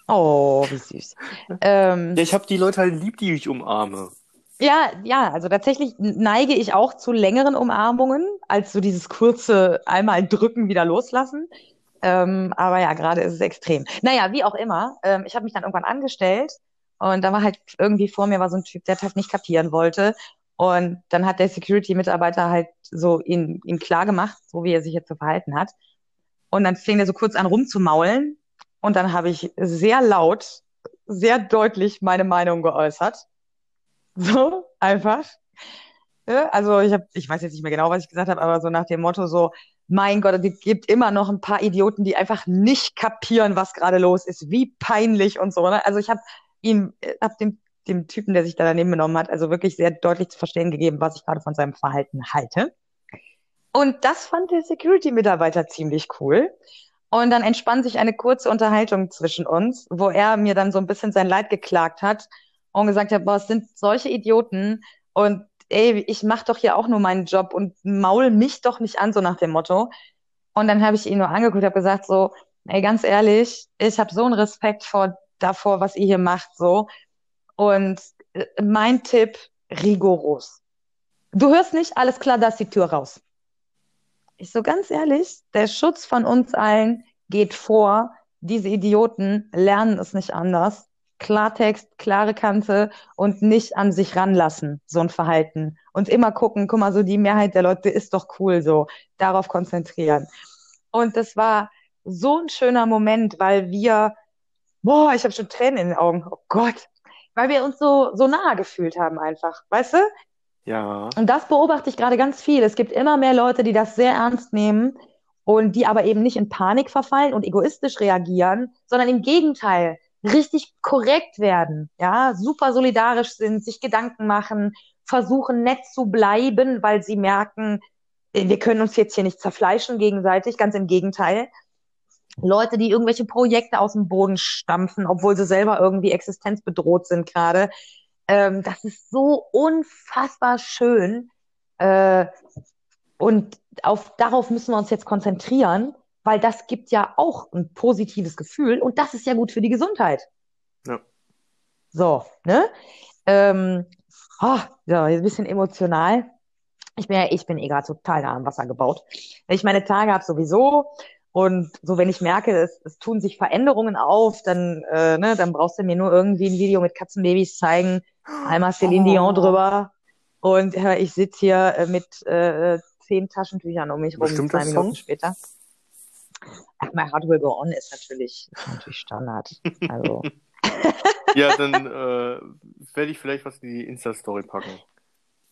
Oh, wie süß. ähm, ja, ich habe die Leute halt lieb, die ich umarme. Ja, ja, also tatsächlich neige ich auch zu längeren Umarmungen, als so dieses kurze einmal drücken, wieder loslassen. Ähm, aber ja, gerade ist es extrem. Naja, wie auch immer, ähm, ich habe mich dann irgendwann angestellt und da war halt irgendwie vor mir war so ein Typ, der das nicht kapieren wollte. Und dann hat der Security-Mitarbeiter halt so ihn, ihm klar gemacht, so wie er sich jetzt so verhalten hat. Und dann fing er so kurz an rumzumaulen. Und dann habe ich sehr laut, sehr deutlich meine Meinung geäußert. So, einfach. Also ich habe, ich weiß jetzt nicht mehr genau, was ich gesagt habe, aber so nach dem Motto so, mein Gott, es gibt immer noch ein paar Idioten, die einfach nicht kapieren, was gerade los ist, wie peinlich und so. Ne? Also ich habe ihm, hab dem dem Typen, der sich da daneben genommen hat, also wirklich sehr deutlich zu verstehen gegeben, was ich gerade von seinem Verhalten halte. Und das fand der Security-Mitarbeiter ziemlich cool. Und dann entspann sich eine kurze Unterhaltung zwischen uns, wo er mir dann so ein bisschen sein Leid geklagt hat und gesagt hat, boah, es sind solche Idioten und ey, ich mach doch hier auch nur meinen Job und maul mich doch nicht an, so nach dem Motto. Und dann habe ich ihn nur angeguckt, habe gesagt so, ey, ganz ehrlich, ich habe so einen Respekt vor davor, was ihr hier macht, so. Und äh, mein Tipp, rigoros. Du hörst nicht, alles klar, da ist die Tür raus. Ich so ganz ehrlich, der Schutz von uns allen geht vor. Diese Idioten lernen es nicht anders. Klartext, klare Kante und nicht an sich ranlassen, so ein Verhalten. Und immer gucken, guck mal, so die Mehrheit der Leute ist doch cool, so darauf konzentrieren. Und das war so ein schöner Moment, weil wir, boah, ich habe schon Tränen in den Augen. Oh Gott, weil wir uns so, so nahe gefühlt haben einfach, weißt du? Ja. Und das beobachte ich gerade ganz viel. Es gibt immer mehr Leute, die das sehr ernst nehmen und die aber eben nicht in Panik verfallen und egoistisch reagieren, sondern im Gegenteil richtig korrekt werden, ja, super solidarisch sind, sich Gedanken machen, versuchen nett zu bleiben, weil sie merken, äh, wir können uns jetzt hier nicht zerfleischen gegenseitig, ganz im Gegenteil. Leute, die irgendwelche Projekte aus dem Boden stampfen, obwohl sie selber irgendwie existenzbedroht sind gerade. Ähm, das ist so unfassbar schön. Äh, und auf, darauf müssen wir uns jetzt konzentrieren, weil das gibt ja auch ein positives Gefühl und das ist ja gut für die Gesundheit. Ja. So, ne? Ähm, oh, ja, ein bisschen emotional. Ich bin ja, ich bin eh gerade total nah am Wasser gebaut. Wenn ich meine Tage habe sowieso und so, wenn ich merke, es, es tun sich Veränderungen auf, dann, äh, ne, dann brauchst du mir nur irgendwie ein Video mit Katzenbabys zeigen, einmal Celine Oh. Dion drüber und äh, ich sitze hier äh, mit äh, zehn Taschentüchern um mich rum, Bestimmt zwei Minuten Song? später. My Heart Will Go On ist natürlich, ist natürlich Standard. Also, (laughs) Ja, dann äh, werde ich vielleicht was in die Insta-Story packen.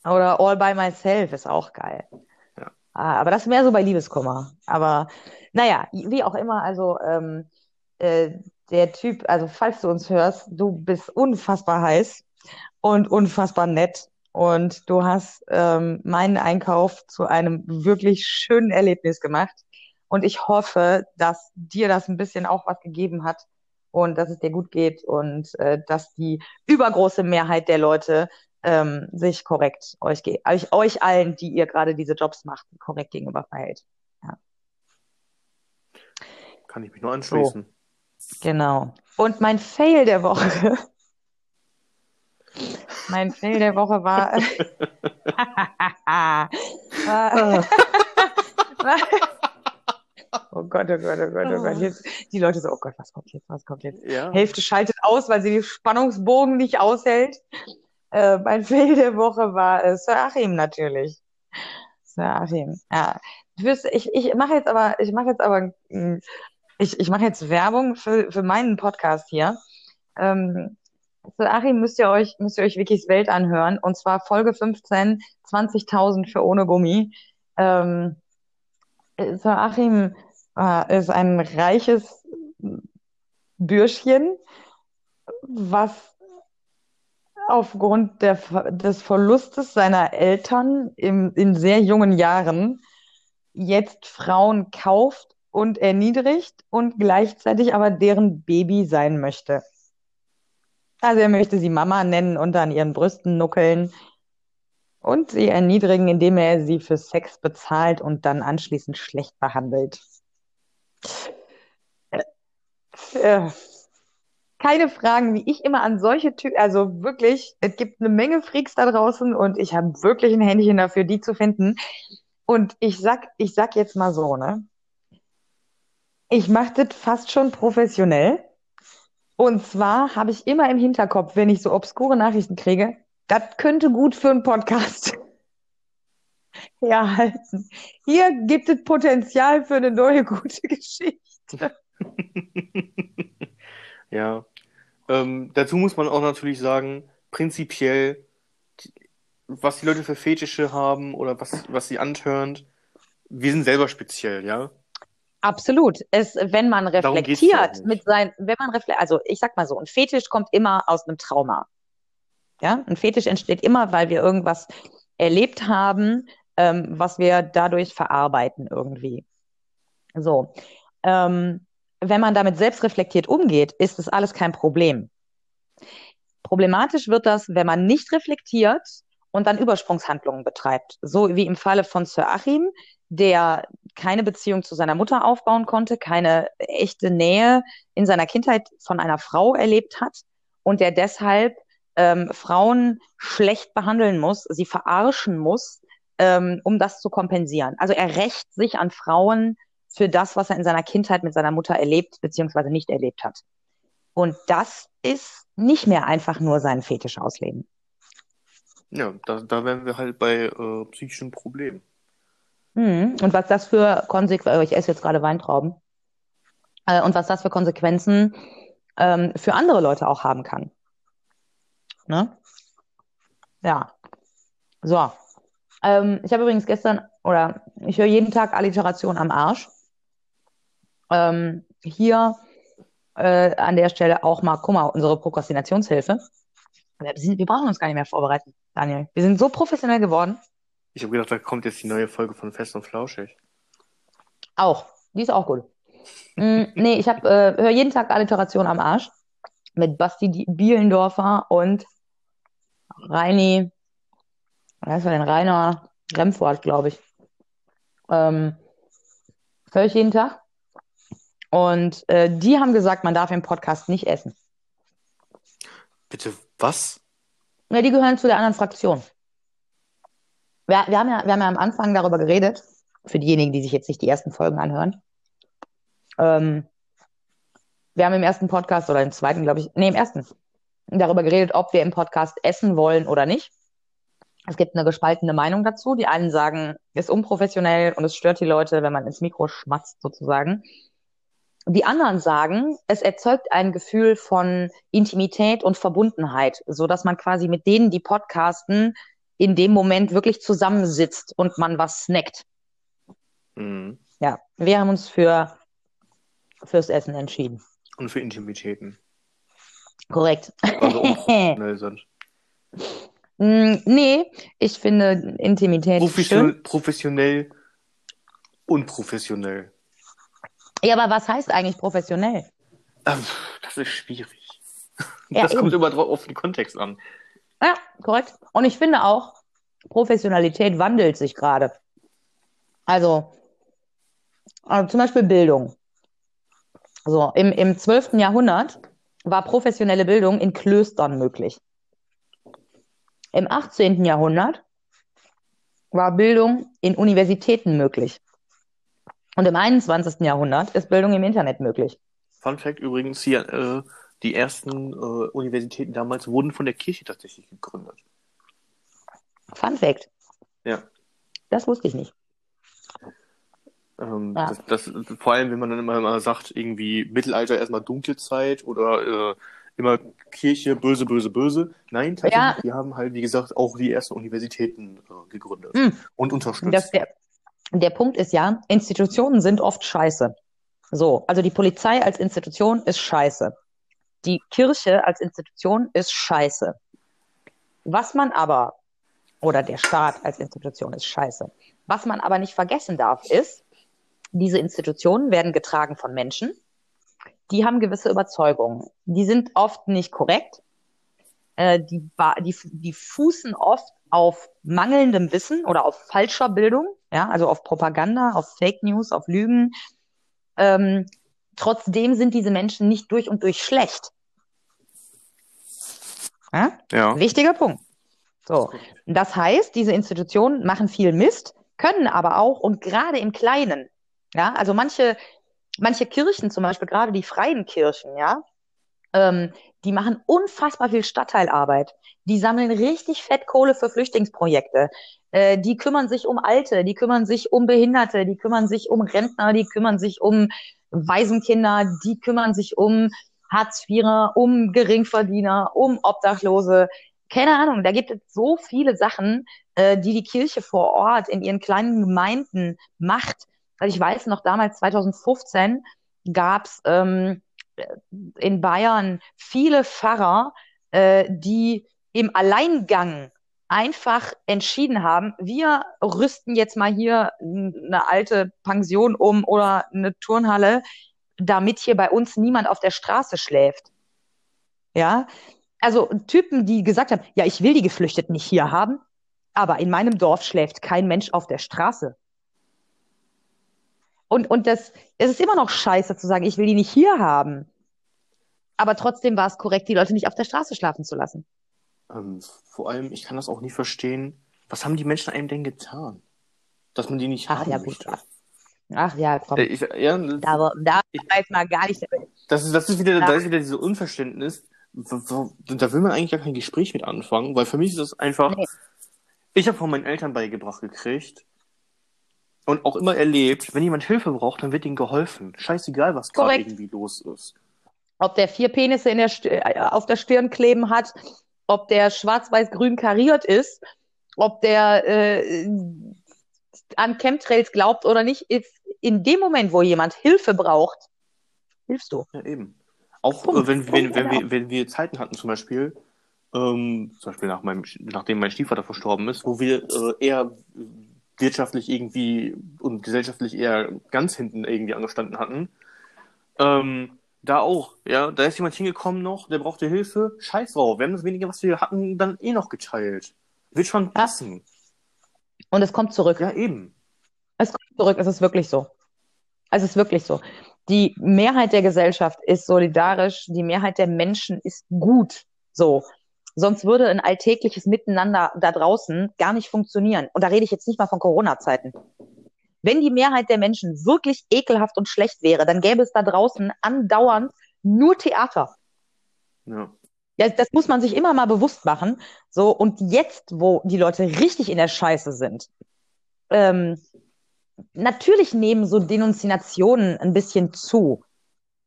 oder All by Myself ist auch geil. Ja. Ah, aber das ist mehr so bei Liebeskummer. Aber naja, wie auch immer, also ähm, äh, der Typ, also falls du uns hörst, du bist unfassbar heiß und unfassbar nett. Und du hast ähm, meinen Einkauf zu einem wirklich schönen Erlebnis gemacht. Und ich hoffe, dass dir das ein bisschen auch was gegeben hat und dass es dir gut geht und äh, dass die übergroße Mehrheit der Leute ähm, sich korrekt euch, euch, euch allen, die ihr gerade diese Jobs macht, korrekt gegenüber verhält. Kann ich mich nur anschließen. Genau. Und mein Fail der Woche. Mein Fail der Woche war. (laughs) (laughs) war (laughs) oh Gott, oh Gott, oh Gott, oh Gott. Jetzt, die Leute so, oh Gott, was kommt jetzt, was kommt jetzt? Ja. Hälfte schaltet aus, weil sie den Spannungsbogen nicht aushält. Äh, mein (laughs) Fail der Woche war äh, Sir Achim natürlich. Sir Achim. Ja. Du wirst, ich, ich mache jetzt aber, ich mache jetzt aber, mh, ich, ich mache jetzt Werbung für, für meinen Podcast hier. Ähm, Sir Achim müsst ihr euch, müsst ihr euch Wikis Welt anhören. Und zwar Folge 15, 20.000 für ohne Gummi. Ähm, Sir Achim äh, ist ein reiches Bürschchen, was aufgrund der, des Verlustes seiner Eltern im, in sehr jungen Jahren jetzt Frauen kauft und erniedrigt und gleichzeitig aber deren Baby sein möchte. Also er möchte sie Mama nennen und an ihren Brüsten nuckeln und sie erniedrigen, indem er sie für Sex bezahlt und dann anschließend schlecht behandelt. Äh, keine Fragen, wie ich immer an solche Typen, also wirklich, es gibt eine Menge Freaks da draußen und ich habe wirklich ein Händchen dafür, die zu finden. Und ich sag, ich sag jetzt mal so, ne? Ich mache das fast schon professionell. Und zwar habe ich immer im Hinterkopf, wenn ich so obskure Nachrichten kriege, das könnte gut für einen Podcast herhalten. Hier gibt es Potenzial für eine neue gute Geschichte. (laughs) Ja. Ähm, dazu muss man auch natürlich sagen, prinzipiell, was die Leute für Fetische haben oder was, was sie antönt, wir sind selber speziell, ja. Absolut. Es, wenn man ja reflektiert nicht. mit sein, wenn man reflektiert, also ich sag mal so, ein Fetisch kommt immer aus einem Trauma. Ja, ein Fetisch entsteht immer, weil wir irgendwas erlebt haben, ähm, was wir dadurch verarbeiten irgendwie. So. Ähm, wenn man damit selbstreflektiert umgeht, ist das alles kein Problem. Problematisch wird das, wenn man nicht reflektiert und dann Übersprungshandlungen betreibt. So wie im Falle von Sir Achim, der keine Beziehung zu seiner Mutter aufbauen konnte, keine echte Nähe in seiner Kindheit von einer Frau erlebt hat und der deshalb ähm, Frauen schlecht behandeln muss, sie verarschen muss, ähm, um das zu kompensieren. Also er rächt sich an Frauen für das, was er in seiner Kindheit mit seiner Mutter erlebt bzw. nicht erlebt hat. Und das ist nicht mehr einfach nur seinen Fetisch ausleben. Ja, da, da wären wir halt bei äh, psychischen Problemen. Mhm. Und was das für Konsequenzen, ich esse jetzt gerade Weintrauben, äh, und was das für Konsequenzen ähm, für andere Leute auch haben kann. Ne? Ja. So. Ähm, ich habe übrigens gestern, oder ich höre jeden Tag Alliteration am Arsch. Ähm, hier äh, an der Stelle auch mal, guck mal, unsere Prokrastinationshilfe. Wir, sind, wir brauchen uns gar nicht mehr vorbereiten, Daniel. Wir sind so professionell geworden. Ich habe gedacht, da kommt jetzt die neue Folge von Fest und Flauschig. Auch. Die ist auch gut. mm, nee, ich äh, höre jeden Tag Alliteration am Arsch mit Basti Bielendorfer und Reini, was heißt denn, Rainer Remford, glaube ich. Ähm, höre ich jeden Tag. Und äh, die haben gesagt, man darf im Podcast nicht essen. Bitte was? Ja, die gehören zu der anderen Fraktion. Wir, wir, haben ja, wir haben ja am Anfang darüber geredet, für diejenigen, die sich jetzt nicht die ersten Folgen anhören. Ähm, wir haben im ersten Podcast oder im zweiten, glaube ich, nee, im ersten, darüber geredet, ob wir im Podcast essen wollen oder nicht. Es gibt eine gespaltene Meinung dazu. Die einen sagen, es ist unprofessionell und es stört die Leute, wenn man ins Mikro schmatzt sozusagen. Die anderen sagen, es erzeugt ein Gefühl von Intimität und Verbundenheit, so dass man quasi mit denen, die podcasten, in dem Moment wirklich zusammensitzt und man was snackt. Mhm. Ja, wir haben uns für fürs Essen entschieden. Und für Intimitäten. Korrekt. Also (laughs) unprofessionell sind. Mm, nee, ich finde Intimität Profession schön. Professionell, unprofessionell. Ja, aber was heißt eigentlich professionell? Ähm, das ist schwierig. Ja, das eben. kommt immer drauf auf den Kontext an. Ja, korrekt. Und ich finde auch, Professionalität wandelt sich gerade. Also, also zum Beispiel Bildung. So, im, im 12. Jahrhundert war professionelle Bildung in Klöstern möglich. Im 18. Jahrhundert war Bildung in Universitäten möglich. Und im 21. Jahrhundert ist Bildung im Internet möglich. Fun Fact übrigens hier, äh, die ersten äh, Universitäten damals wurden von der Kirche tatsächlich gegründet. Fun Fact. Ja. Das wusste ich nicht. Ähm, ja. das, das, vor allem, wenn man dann immer, immer sagt, irgendwie Mittelalter erstmal Dunkelzeit oder äh, immer Kirche böse, böse, böse. Nein, tatsächlich, ja. die haben halt, wie gesagt, auch die ersten Universitäten äh, gegründet hm. und unterstützt. Das, der, der Punkt ist ja, Institutionen sind oft scheiße. So, also die Polizei als Institution ist scheiße. Die Kirche als Institution ist scheiße. Was man aber, oder der Staat als Institution ist scheiße. Was man aber nicht vergessen darf, ist, diese Institutionen werden getragen von Menschen, die haben gewisse Überzeugungen. Die sind oft nicht korrekt. Äh, die, die, die fußen oft auf mangelndem Wissen oder auf falscher Bildung, ja, also auf Propaganda, auf Fake News, auf Lügen. Ähm, trotzdem sind diese Menschen nicht durch und durch schlecht. Ja? ja. Wichtiger Punkt. So. Das heißt, diese Institutionen machen viel Mist, können aber auch und gerade im Kleinen, ja, also manche, manche Kirchen, zum Beispiel gerade die freien Kirchen, ja, ähm, die machen unfassbar viel Stadtteilarbeit. Die sammeln richtig fett Kohle für Flüchtlingsprojekte. Äh, die kümmern sich um Alte, die kümmern sich um Behinderte, die kümmern sich um Rentner, die kümmern sich um Waisenkinder, die kümmern sich um Hartz-IVer, um Geringverdiener, um Obdachlose. Keine Ahnung, da gibt es so viele Sachen, äh, die die Kirche vor Ort in ihren kleinen Gemeinden macht. Also ich weiß noch, damals 2015 gab's ähm, in Bayern viele Pfarrer, äh, die im Alleingang einfach entschieden haben, wir rüsten jetzt mal hier eine alte Pension um oder eine Turnhalle, damit hier bei uns niemand auf der Straße schläft. Ja, also Typen, die gesagt haben, ja, ich will die Geflüchteten nicht hier haben, aber in meinem Dorf schläft kein Mensch auf der Straße. Und, und das, es ist immer noch scheiße zu sagen, ich will die nicht hier haben. Aber trotzdem war es korrekt, die Leute nicht auf der Straße schlafen zu lassen. Ähm, vor allem, ich kann das auch nicht verstehen. Was haben die Menschen einem denn getan? Dass man die nicht Ach, haben ja, möchte. Gut. Ach ja, komm. Äh, ich, ja, da, da ich, weiß mal gar nicht. Das ist, das ist wieder, ja. da ist wieder dieses Unverständnis. Da will man eigentlich gar kein Gespräch mit anfangen, weil für mich ist das einfach. Nee. Ich habe von meinen Eltern beigebracht gekriegt, und auch immer erlebt, wenn jemand Hilfe braucht, dann wird ihm geholfen. Scheißegal, was gerade irgendwie los ist. Ob der vier Penisse in der, äh, auf der Stirn kleben hat ob der schwarz-weiß-grün kariert ist, ob der äh, an Chemtrails glaubt oder nicht, in dem Moment, wo jemand Hilfe braucht, hilfst du. Ja, eben. Auch äh, wenn, Punkt, wenn, wenn, wir, wenn wir Zeiten hatten, zum Beispiel, ähm, zum Beispiel nach meinem, nachdem mein Stiefvater verstorben ist, wo wir äh, eher wirtschaftlich irgendwie und gesellschaftlich eher ganz hinten irgendwie angestanden hatten. Ähm, da auch, ja, da ist jemand hingekommen noch, der brauchte Hilfe. Scheiß drauf, wir haben das wenige, was wir hatten, dann eh noch geteilt. Wird schon passen. Und es kommt zurück. Ja, eben. Es kommt zurück, es ist wirklich so. Es ist wirklich so. Die Mehrheit der Gesellschaft ist solidarisch, die Mehrheit der Menschen ist gut. So. Sonst würde ein alltägliches Miteinander da draußen gar nicht funktionieren. Und da rede ich jetzt nicht mal von Corona-Zeiten. Wenn die Mehrheit der Menschen wirklich ekelhaft und schlecht wäre, dann gäbe es da draußen andauernd nur Theater. Ja. Ja, das muss man sich immer mal bewusst machen. So, und jetzt, wo die Leute richtig in der Scheiße sind, ähm, natürlich nehmen so Denunziationen ein bisschen zu.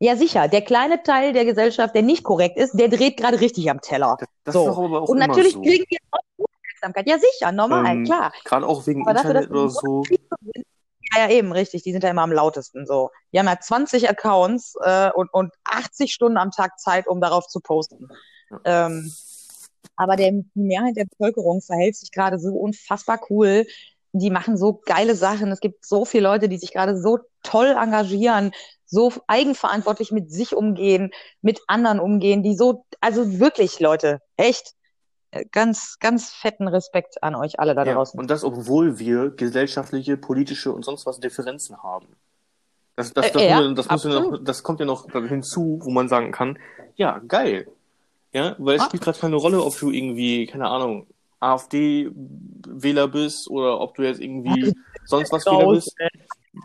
Ja, sicher. Der kleine Teil der Gesellschaft, der nicht korrekt ist, der dreht gerade richtig am Teller. Das, das so. ist doch aber auch Und natürlich so. kriegen wir auch Aufmerksamkeit. Ja, sicher, normal, ähm, klar. Gerade auch wegen aber Internet dafür, oder so. Ja, ja, eben, richtig. Die sind ja immer am lautesten so. Die haben ja 20 Accounts äh, und, und 80 Stunden am Tag Zeit, um darauf zu posten. Ja. Ähm, aber der, die Mehrheit der Bevölkerung verhält sich gerade so unfassbar cool. Die machen so geile Sachen. Es gibt so viele Leute, die sich gerade so toll engagieren, so eigenverantwortlich mit sich umgehen, mit anderen umgehen, die so, also wirklich, Leute, echt, äh, ganz, ganz fetten Respekt an euch alle da ja, draußen. Und das, obwohl wir gesellschaftliche, politische und sonst was Differenzen haben. Das, das, das, äh, ja, das, muss ja noch, das kommt ja noch hinzu, wo man sagen kann, ja, geil. Ja, weil es ah. spielt gerade keine Rolle, ob du irgendwie, keine Ahnung, AfD-Wähler bist oder ob du jetzt irgendwie sonst was Wähler bist.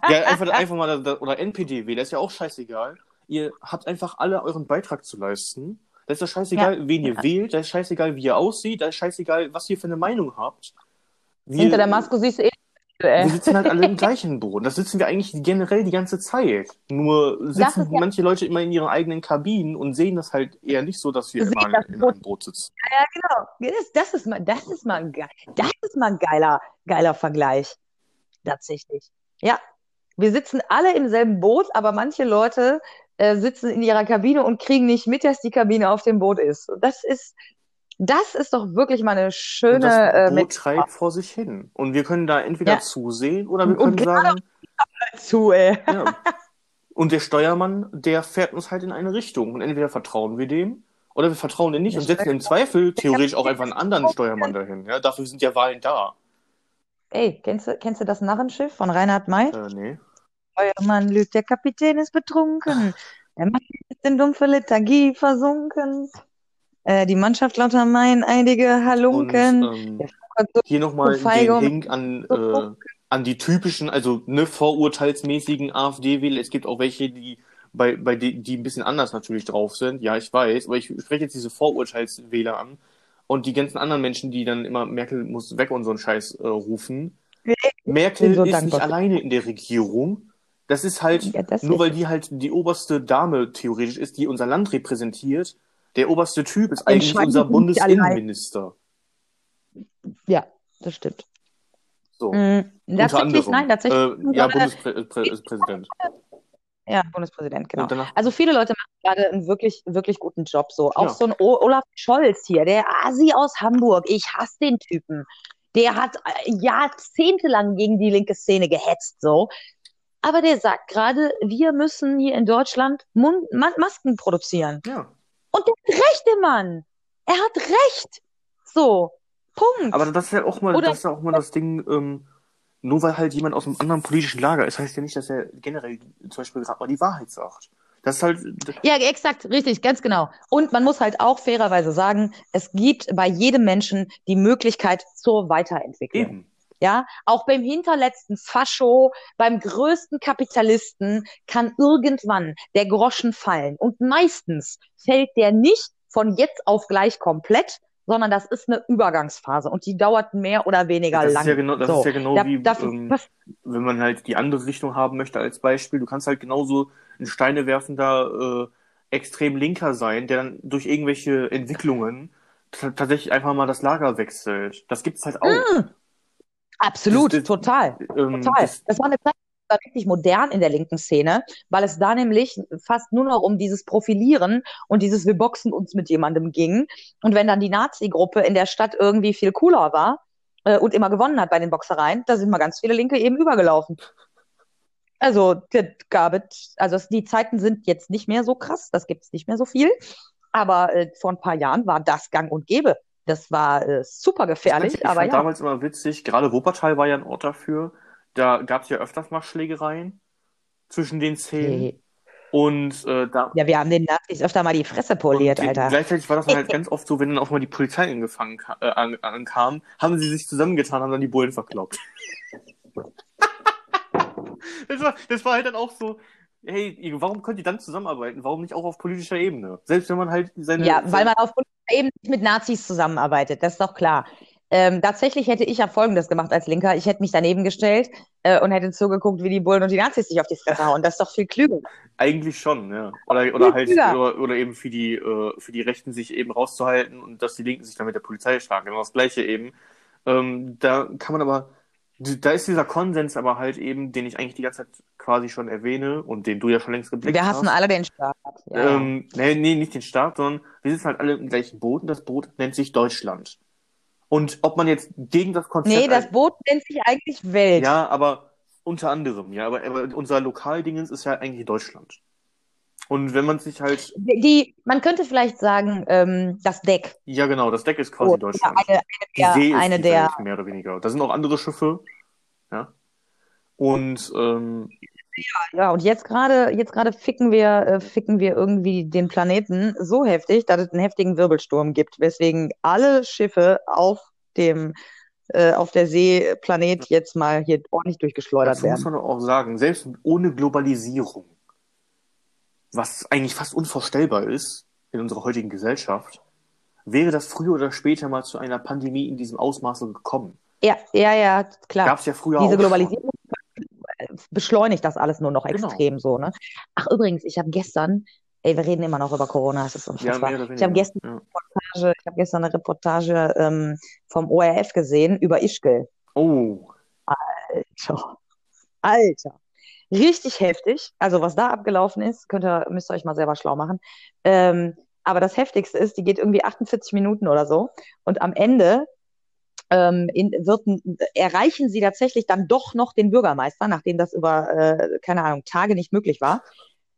Ja, einfach, einfach mal, da, oder NPD wählen, ist ja auch scheißegal. Ihr habt einfach alle euren Beitrag zu leisten. Da ist das scheißegal, ja. wen ihr ja. wählt, da ist scheißegal, wie ihr aussieht, da ist scheißegal, was ihr für eine Meinung habt. Wir, Hinter der Maske siehst du eh. Wir sitzen halt alle im gleichen Boot. Das sitzen wir eigentlich generell die ganze Zeit. Nur sitzen ja... manche Leute immer in ihren eigenen Kabinen und sehen das halt eher nicht so, dass wir Sie immer in einem Boot sitzen. Ja, genau. Das, das, ist mal, das ist mal, das ist mal ein geiler, geiler Vergleich. Tatsächlich. Ja, wir sitzen alle im selben Boot, aber manche Leute äh, sitzen in ihrer Kabine und kriegen nicht mit, dass die Kabine auf dem Boot ist. Das ist, das ist doch wirklich mal eine schöne. Und das Boot äh, treibt vor sich hin. Und wir können da entweder ja. zusehen oder wir können und sagen. Zu, ey. Ja. Und der Steuermann, der fährt uns halt in eine Richtung. Und entweder vertrauen wir dem oder wir vertrauen dem nicht der und setzen im Zweifel theoretisch auch einfach einen anderen Steuermann dahin. Ja, dafür sind ja Wahlen da. Ey, kennst du, kennst du das Narrenschiff von Reinhard May? Äh, nee. Euer Mann lügt, der Kapitän ist betrunken. Der Mann ist in dumpfe Lethargie versunken. Äh, die Mannschaft lauter Main, einige Halunken. Und, ähm, hier nochmal den Link an, äh, an die typischen, also ne, vorurteilsmäßigen AfD-Wähler. Es gibt auch welche, die bei, bei die, die ein bisschen anders natürlich drauf sind. Ja, ich weiß, aber ich spreche jetzt diese Vorurteilswähler an. Und die ganzen anderen Menschen, die dann immer Merkel muss weg und so einen Scheiß äh, rufen. Merkel so ist nicht alleine in der Regierung. Das ist halt, ja, das nur ist weil die halt die oberste Dame theoretisch ist, die unser Land repräsentiert. Der oberste Typ ist eigentlich unser Bundesinnenminister. Ja, das stimmt. So. Unter anderem. Nein, tatsächlich. Äh, ja, Bundespräsident. Ja, Bundespräsident, genau. Also viele Leute machen gerade einen wirklich, wirklich guten Job. So. Auch ja. so ein o Olaf Scholz hier, der Asi aus Hamburg. Ich hasse den Typen. Der hat äh, jahrzehntelang gegen die linke Szene gehetzt, so. Aber der sagt gerade, wir müssen hier in Deutschland Mund Ma Masken produzieren. Ja. Und der hat recht, der Mann. Er hat recht. So. Punkt. Aber das ist ja auch mal, Oder, das ist ja auch mal das Ding, ähm, nur weil halt jemand aus einem anderen politischen Lager ist, heißt ja nicht, dass er generell zum Beispiel gerade mal die Wahrheit sagt. Das ist halt. Ja, exakt, richtig, ganz genau. Und man muss halt auch fairerweise sagen, es gibt bei jedem Menschen die Möglichkeit zur Weiterentwicklung. Eben. Ja, auch beim hinterletzten Fascho, beim größten Kapitalisten kann irgendwann der Groschen fallen. Und meistens fällt der nicht von jetzt auf gleich komplett, sondern das ist eine Übergangsphase und die dauert mehr oder weniger das lang. Ist ja genau, das so. ist ja genau da, wie, da, ähm, wenn man halt die andere Richtung haben möchte als Beispiel. Du kannst halt genauso ein steinewerfender, äh, extrem linker sein, der dann durch irgendwelche Entwicklungen tatsächlich einfach mal das Lager wechselt. Das gibt's halt auch. Mm, absolut, Das- das- total. Ähm, Total. das, Das war eine Zeit, die war richtig modern in der linken Szene, weil es da nämlich fast nur noch um dieses Profilieren und dieses Wir boxen uns mit jemandem ging. Und wenn dann die Nazi-Gruppe in der Stadt irgendwie viel cooler war äh, und immer gewonnen hat bei den Boxereien, da sind mal ganz viele Linke eben übergelaufen. Also, das gab es, also die Zeiten sind jetzt nicht mehr so krass, das gibt es nicht mehr so viel. Aber äh, vor ein paar Jahren war das gang und gäbe. Das war äh, super ich gefährlich, fand, ich aber fand ja. damals immer witzig, gerade Wuppertal war ja ein Ort dafür. Da gab's ja öfters mal Schlägereien zwischen den Szenen. Hey. Und äh, da Ja, wir haben den Nazis öfter mal die Fresse poliert, die, Alter. gleichzeitig war das halt (laughs) ganz oft so, wenn dann auch mal die Polizei angefangen äh, an, ankam, haben sie sich zusammengetan, haben dann die Bullen verkloppt. (laughs) das, war, das war halt dann auch so, hey, warum könnt ihr dann zusammenarbeiten? Warum nicht auch auf politischer Ebene? Selbst wenn man halt seine. Ja, weil man auf politischer Ebene nicht mit Nazis zusammenarbeitet, das ist doch klar. Ähm, tatsächlich hätte ich ja Folgendes gemacht als Linker. Ich hätte mich daneben gestellt äh, und hätte zugeguckt, wie die Bullen und die Nazis sich auf die Fresse hauen. Das ist doch viel klüger. Eigentlich schon, ja. Oder, oder halt, oder, oder eben für die, äh, für die Rechten sich eben rauszuhalten und dass die Linken sich dann mit der Polizei schlagen. Genau das Gleiche eben. Ähm, da kann man aber, da ist dieser Konsens aber halt eben, den ich eigentlich die ganze Zeit quasi schon erwähne und den du ja schon längst geblickt Wir hassen hast. alle den Staat. Ja. Ähm, nee, nee, nicht den Staat, sondern wir sitzen halt alle im gleichen Boot und das Boot nennt sich Deutschland. Und ob man jetzt gegen das Konzept. Nee, das Boot nennt sich eigentlich Welt. Ja, aber unter anderem, ja, aber, aber unser Lokaldingens ist ja eigentlich Deutschland. Und wenn man sich halt, Die, man könnte vielleicht sagen, ähm, das Deck. ja genau, das Deck ist quasi Oh, Deutschland. Eine, Die eine See der, ist eine die der, Welt, mehr oder weniger. Da sind auch andere Schiffe, ja. Und ähm, ja, und jetzt gerade, jetzt gerade ficken wir, äh, ficken wir irgendwie den Planeten so heftig, dass es einen heftigen Wirbelsturm gibt, weswegen alle Schiffe auf dem, äh, auf der Seeplanet jetzt mal hier ordentlich durchgeschleudert dazu muss werden. man auch sagen, selbst ohne Globalisierung, was eigentlich fast unvorstellbar ist in unserer heutigen Gesellschaft, wäre das früher oder später mal zu einer Pandemie in diesem Ausmaße gekommen. Ja, ja, ja, klar. Gab es ja früher Diese auch Globalisierung beschleunigt das alles nur noch Genau. extrem so, ne? Ach, übrigens, ich habe gestern, ey, wir reden immer noch über Corona, es ist. Ja, unfassbar. oder Ich habe gestern Ja. Reportage, ich habe gestern eine Reportage ähm, vom ORF gesehen über Ischgl. Oh, Alter. Alter. Richtig heftig. Also, was da abgelaufen ist, könnt ihr, müsst ihr euch mal selber schlau machen. Ähm, aber das Heftigste ist, die geht irgendwie 48 Minuten oder so. Und am Ende ähm, in, wird, erreichen sie tatsächlich dann doch noch den Bürgermeister, nachdem das über, äh, keine Ahnung, Tage nicht möglich war,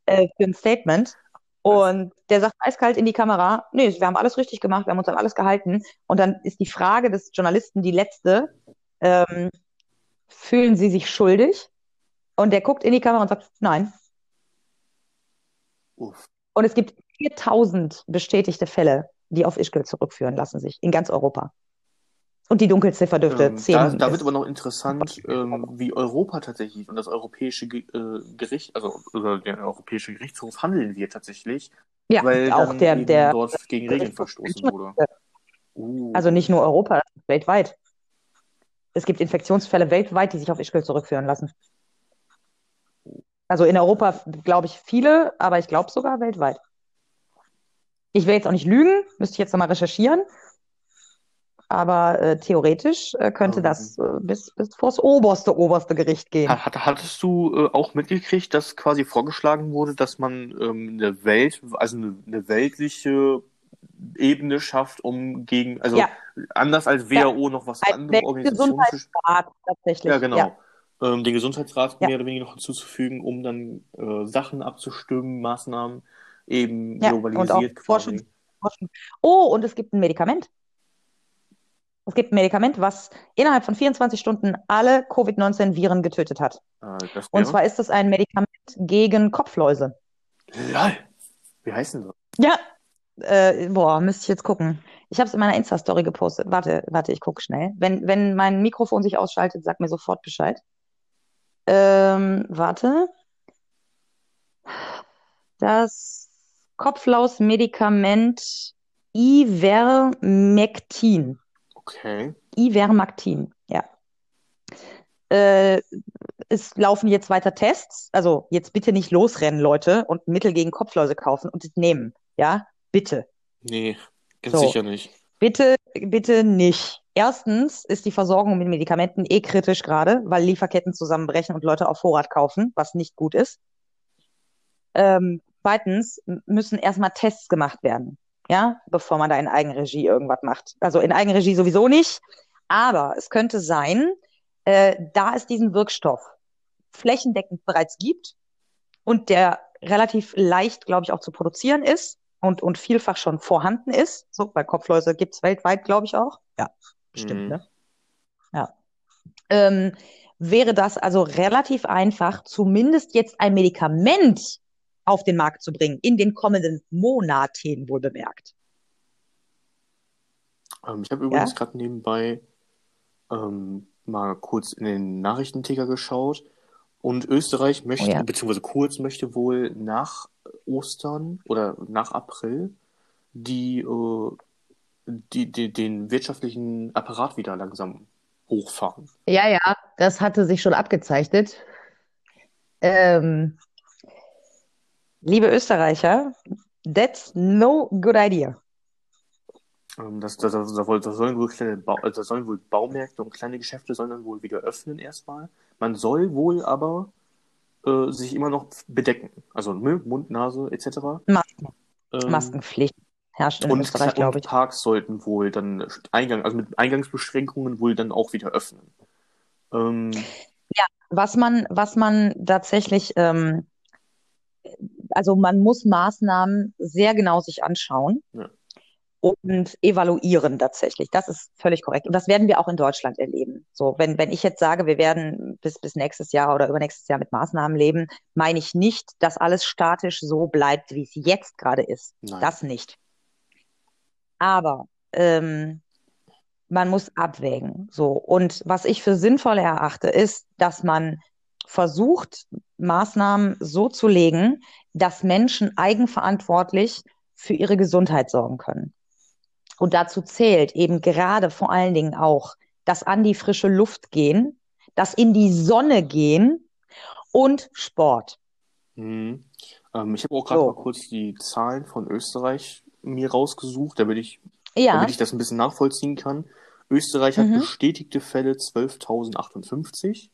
äh, für ein Statement. Und der sagt eiskalt in die Kamera, nee, wir haben alles richtig gemacht, wir haben uns an alles gehalten. Und dann ist die Frage des Journalisten die letzte, ähm, fühlen Sie sich schuldig? Und der guckt in die Kamera und sagt, nein. uff. Und es gibt 4000 bestätigte Fälle, die auf Ischgl zurückführen lassen sich, in ganz Europa. Und die Dunkelziffer dürfte Ähm, 10 da, da wird aber noch interessant, (laughs) ähm, wie Europa tatsächlich und das europäische Ge äh, Gericht, also oder der Europäische Gerichtshof handeln wird tatsächlich, Ja, weil auch dann der, der, dort gegen Regeln verstoßen wurde. Uh. also nicht nur Europa, weltweit. Es gibt Infektionsfälle weltweit, die sich auf Ischgl zurückführen lassen. Also in Europa glaube ich viele, aber ich glaube sogar weltweit. Ich will jetzt auch nicht lügen, müsste ich jetzt nochmal recherchieren. Aber äh, theoretisch äh, könnte das äh, bis, bis vor das oberste, oberste Gericht gehen. Hat, hattest du äh, auch mitgekriegt, dass quasi vorgeschlagen wurde, dass man ähm, eine Welt, also eine, eine weltliche Ebene schafft, um gegen, also Ja. anders als WHO noch was Ein andere Organisationen zu tatsächlich. Ja, genau. Ja. Ähm, den Gesundheitsrat Ja. mehr oder weniger noch hinzuzufügen, um dann äh, Sachen abzustimmen, Maßnahmen eben Ja, und auch globalisiert Forschung. quasi. Forschen. Oh, und es gibt ein Medikament. Es gibt ein Medikament, was innerhalb von 24 Stunden alle Covid-19-Viren getötet hat. Das Und zwar ist es ein Medikament gegen Kopfläuse. Lol. Wie heißen sie? Ja, äh, boah, müsste ich jetzt gucken. Ich habe es in meiner Insta-Story gepostet. Warte, warte, ich gucke schnell. Wenn, wenn mein Mikrofon sich ausschaltet, sag mir sofort Bescheid. Ähm, warte. Das Kopflaus-Medikament Ivermectin. Okay. Ivermectin, ja. Äh, es laufen jetzt weiter Tests. Also jetzt bitte nicht losrennen, Leute, und Mittel gegen Kopfläuse kaufen und es nehmen. Ja, bitte. Nee, ganz So. sicher nicht. Bitte, bitte nicht. Erstens ist die Versorgung mit Medikamenten eh kritisch gerade, weil Lieferketten zusammenbrechen und Leute auf Vorrat kaufen, was nicht gut ist. Ähm, zweitens müssen erstmal Tests gemacht werden, ja, bevor man da in Eigenregie irgendwas macht. Also in Eigenregie sowieso nicht, aber es könnte sein, äh, da es diesen Wirkstoff flächendeckend bereits gibt und der relativ leicht, glaube ich, auch zu produzieren ist und, und vielfach schon vorhanden ist. So, weil Kopfläuse gibt es weltweit, glaube ich, auch. Ja, bestimmt, Mhm. ne? Ja. Ähm, wäre das also relativ einfach, zumindest jetzt ein Medikament auf den Markt zu bringen, in den kommenden Monaten wohl bemerkt. Ähm, ich habe übrigens Ja? gerade nebenbei ähm, mal kurz in den Nachrichtenticker geschaut und Österreich Oh möchte, ja. beziehungsweise Kurz möchte wohl nach Ostern oder nach April die, äh, die, die, den wirtschaftlichen Apparat wieder langsam hochfahren. Ja, ja, das hatte sich schon abgezeichnet. Ähm, liebe Österreicher, that's no good idea. Ähm, das, das, das, das, soll- das sollen wohl kleine also das sollen wohl Baumärkte und kleine Geschäfte sollen dann wohl wieder öffnen erstmal. Man soll wohl aber äh, sich immer noch bedecken. Also Mund, Mund, Nase etc. Masken, Ähm, Maskenpflicht herrscht in und, Österreich, glaube und ich. Parks sollten wohl dann Eingang, also mit Eingangsbeschränkungen wohl dann auch wieder öffnen. Ähm, Was man, was man tatsächlich, ähm, also man muss Maßnahmen sehr genau sich anschauen Ja. und evaluieren tatsächlich. Das ist völlig korrekt. Und das werden wir auch in Deutschland erleben. So, wenn, wenn ich jetzt sage, wir werden bis, bis nächstes Jahr oder übernächstes Jahr mit Maßnahmen leben, meine ich nicht, dass alles statisch so bleibt, wie es jetzt gerade ist. nein. Das nicht. Aber ähm, man muss abwägen. So. Und was ich für sinnvoll erachte, ist, dass man versucht, Maßnahmen so zu legen, dass Menschen eigenverantwortlich für ihre Gesundheit sorgen können. Und dazu zählt eben gerade vor allen Dingen auch das an die frische Luft gehen, das in die Sonne gehen und Sport. Mhm. Ähm, ich habe auch gerade So. mal kurz die Zahlen von Österreich mir rausgesucht, damit ich, Ja, damit ich das ein bisschen nachvollziehen kann. Österreich hat Mhm. bestätigte Fälle 12.058.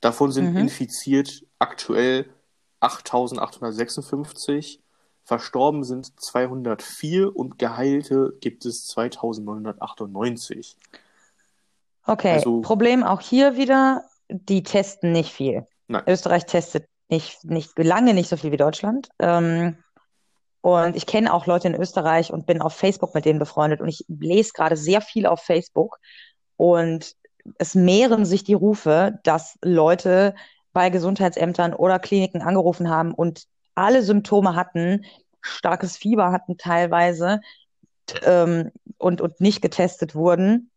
Davon sind Mhm. infiziert aktuell 8.856. Verstorben sind 204 und Geheilte gibt es 2.998. okay. Also- Problem auch hier wieder, die testen nicht viel. Nein. Österreich testet nicht, nicht lange nicht so viel wie Deutschland. Ähm, und ich kenne auch Leute in Österreich und bin auf Facebook mit denen befreundet und ich lese gerade sehr viel auf Facebook und es mehren sich die Rufe, dass Leute bei Gesundheitsämtern oder Kliniken angerufen haben und alle Symptome hatten, starkes Fieber hatten teilweise ähm, und, und nicht getestet wurden.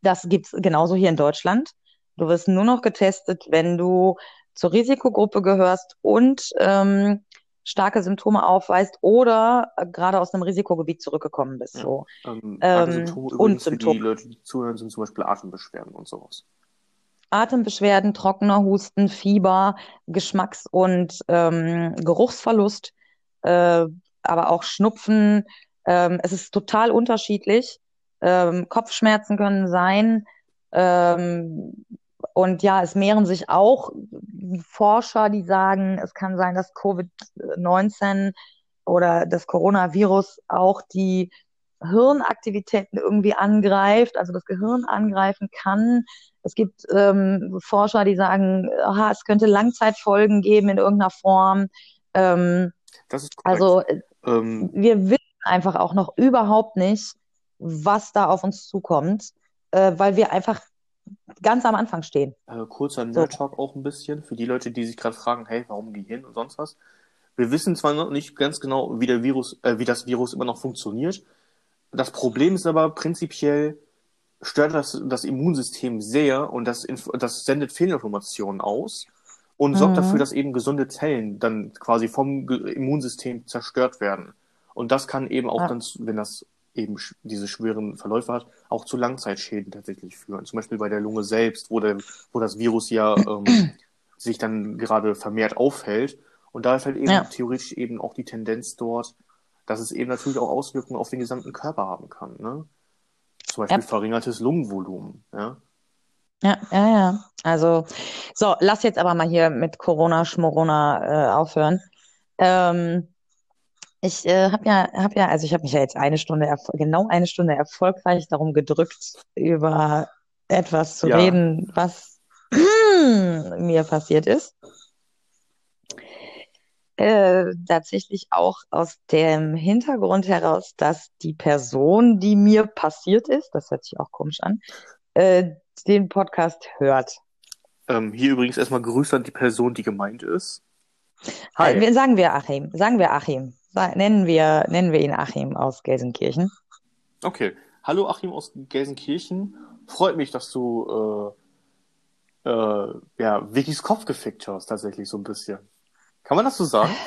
Das gibt's genauso hier in Deutschland. Du wirst nur noch getestet, wenn du zur Risikogruppe gehörst und ähm, starke Symptome aufweist oder äh, gerade aus einem Risikogebiet zurückgekommen bist. Ja. So. Ähm, starke Ähm, Symptome und für die Symptome. Leute, die zuhören, sind zum Beispiel Atembeschwerden und sowas. Atembeschwerden, trockener Fieber, Geschmacks- und ähm, Geruchsverlust, äh, aber auch Schnupfen. Ähm, es ist total unterschiedlich. Ähm, Kopfschmerzen können sein. Ähm, und ja, es mehren sich auch Forscher, die sagen, es kann sein, dass Covid-19 oder das Coronavirus auch die Hirnaktivitäten irgendwie angreift, also das Gehirn angreifen kann. Es gibt ähm, Forscher, die sagen, aha, es könnte Langzeitfolgen geben in irgendeiner Form. Ähm, Das ist korrekt. also äh, Ähm, wir wissen einfach auch noch überhaupt nicht, was da auf uns zukommt, äh, weil wir einfach ganz am Anfang stehen. Äh, kurzer So. Nerd-Talk auch ein bisschen für die Leute, die sich gerade fragen, hey, warum Gehirn und sonst was. Wir wissen zwar noch nicht ganz genau, wie der Virus, äh, wie das Virus immer noch funktioniert. Das Problem ist aber prinzipiell stört das das Immunsystem sehr und das, das sendet Fehlinformationen aus und sorgt Mhm. dafür, dass eben gesunde Zellen dann quasi vom Immunsystem zerstört werden. Und das kann eben auch Ja. dann, wenn das eben diese schweren Verläufe hat, auch zu Langzeitschäden tatsächlich führen. Zum Beispiel bei der Lunge selbst, wo, der, wo das Virus ja ähm, (clears throat) sich dann gerade vermehrt aufhält. Und da ist halt eben Ja. theoretisch eben auch die Tendenz dort, dass es eben natürlich auch Auswirkungen auf den gesamten Körper haben kann. Ne? Zum Beispiel Ja. verringertes Lungenvolumen. Ja? Ja, ja, ja. Also, so, lass jetzt aber mal hier mit Corona, Schmorona äh, aufhören. Ähm, ich äh, habe ja, hab ja, also ich habe mich ja jetzt eine Stunde, genau eine Stunde erfolgreich darum gedrückt, über etwas zu Ja. reden, was mir passiert ist. Äh, tatsächlich auch aus dem Hintergrund heraus, dass die Person, die mir passiert ist, das hört sich auch komisch an, äh, den Podcast hört. Ähm, hier übrigens erstmal Grüße an die Person, die gemeint ist. Äh, Hi. sagen wir Achim, sagen wir Achim, nennen wir, nennen wir ihn Achim aus Gelsenkirchen. Okay. Hallo Achim aus Gelsenkirchen. Freut mich, dass du äh, äh, ja, Vickys Kopf gefickt hast, tatsächlich so ein bisschen. Kann man das so sagen? (laughs)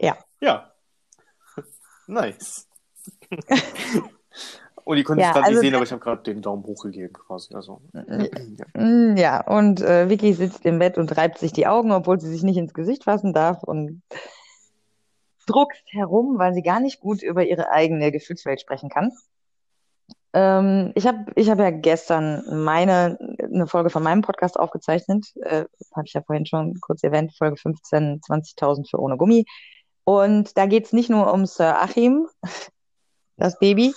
Ja. Ja. (laughs) Nice. (laughs) Und ihr könnt es Ja, gerade also nicht sehen, aber ich habe gerade den Daumen hoch gegeben quasi. Also, ja. Mm, Ja, und äh, Vicky sitzt im Bett und reibt sich die Augen, obwohl sie sich nicht ins Gesicht fassen darf und druckst herum, weil sie gar nicht gut über ihre eigene Gefühlswelt sprechen kann. Ähm, ich habe ich hab ja gestern meine, eine Folge von meinem Podcast aufgezeichnet. Äh, habe ich ja vorhin schon kurz erwähnt, Folge 15, 20.000 für ohne Gummi. Und da geht's nicht nur um Sir Achim, (laughs) das Baby,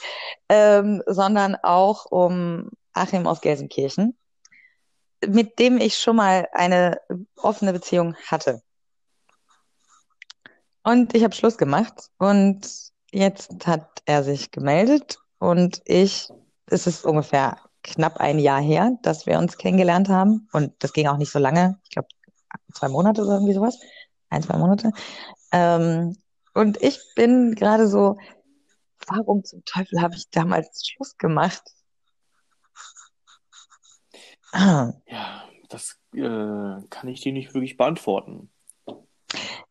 ähm, sondern auch um Achim aus Gelsenkirchen, mit dem ich schon mal eine offene Beziehung hatte. Und ich habe Schluss gemacht und jetzt hat er sich gemeldet und ich, es ist ungefähr knapp ein Jahr her, dass wir uns kennengelernt haben und das ging auch nicht so lange, ich glaube zwei Monate oder irgendwie sowas, ein, zwei Monate. Ähm, und ich bin gerade so, warum zum Teufel habe ich damals Schluss gemacht? Ja, das äh, kann ich dir nicht wirklich beantworten.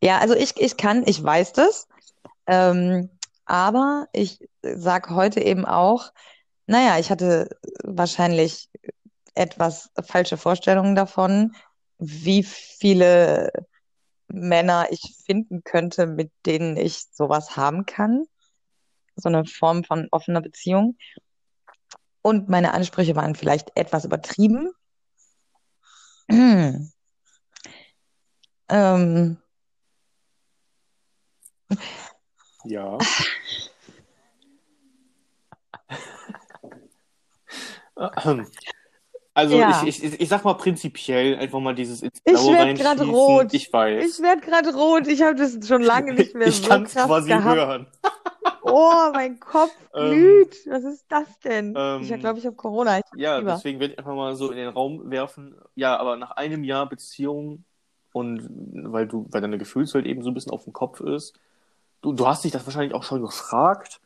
Ja, also ich, ich kann, ich weiß das, ähm, aber ich sag heute eben auch, naja, ich hatte wahrscheinlich etwas falsche Vorstellungen davon, wie viele Männer ich finden könnte, mit denen ich sowas haben kann. So eine Form von offener Beziehung. Und meine Ansprüche waren vielleicht etwas übertrieben. (clears throat) Ähm, Ja. Also Ja. ich, ich, ich sag mal prinzipiell einfach mal dieses ins Ich Blaue werd grad reinschießen. rot. Ich weiß. Ich werde gerade rot. Ich habe das schon lange nicht mehr Ich so kann's krass quasi gehabt. hören. Oh, mein Kopf (laughs) Ähm, glüht. Was ist das denn? ähm, ich glaube, ich habe Corona. Ich Ja, Fieber. deswegen werde ich einfach mal so in den Raum werfen. Ja, aber nach einem Jahr Beziehung und weil du, weil deine Gefühlswelt eben so ein bisschen auf dem Kopf ist, du, du hast dich das wahrscheinlich auch schon gefragt,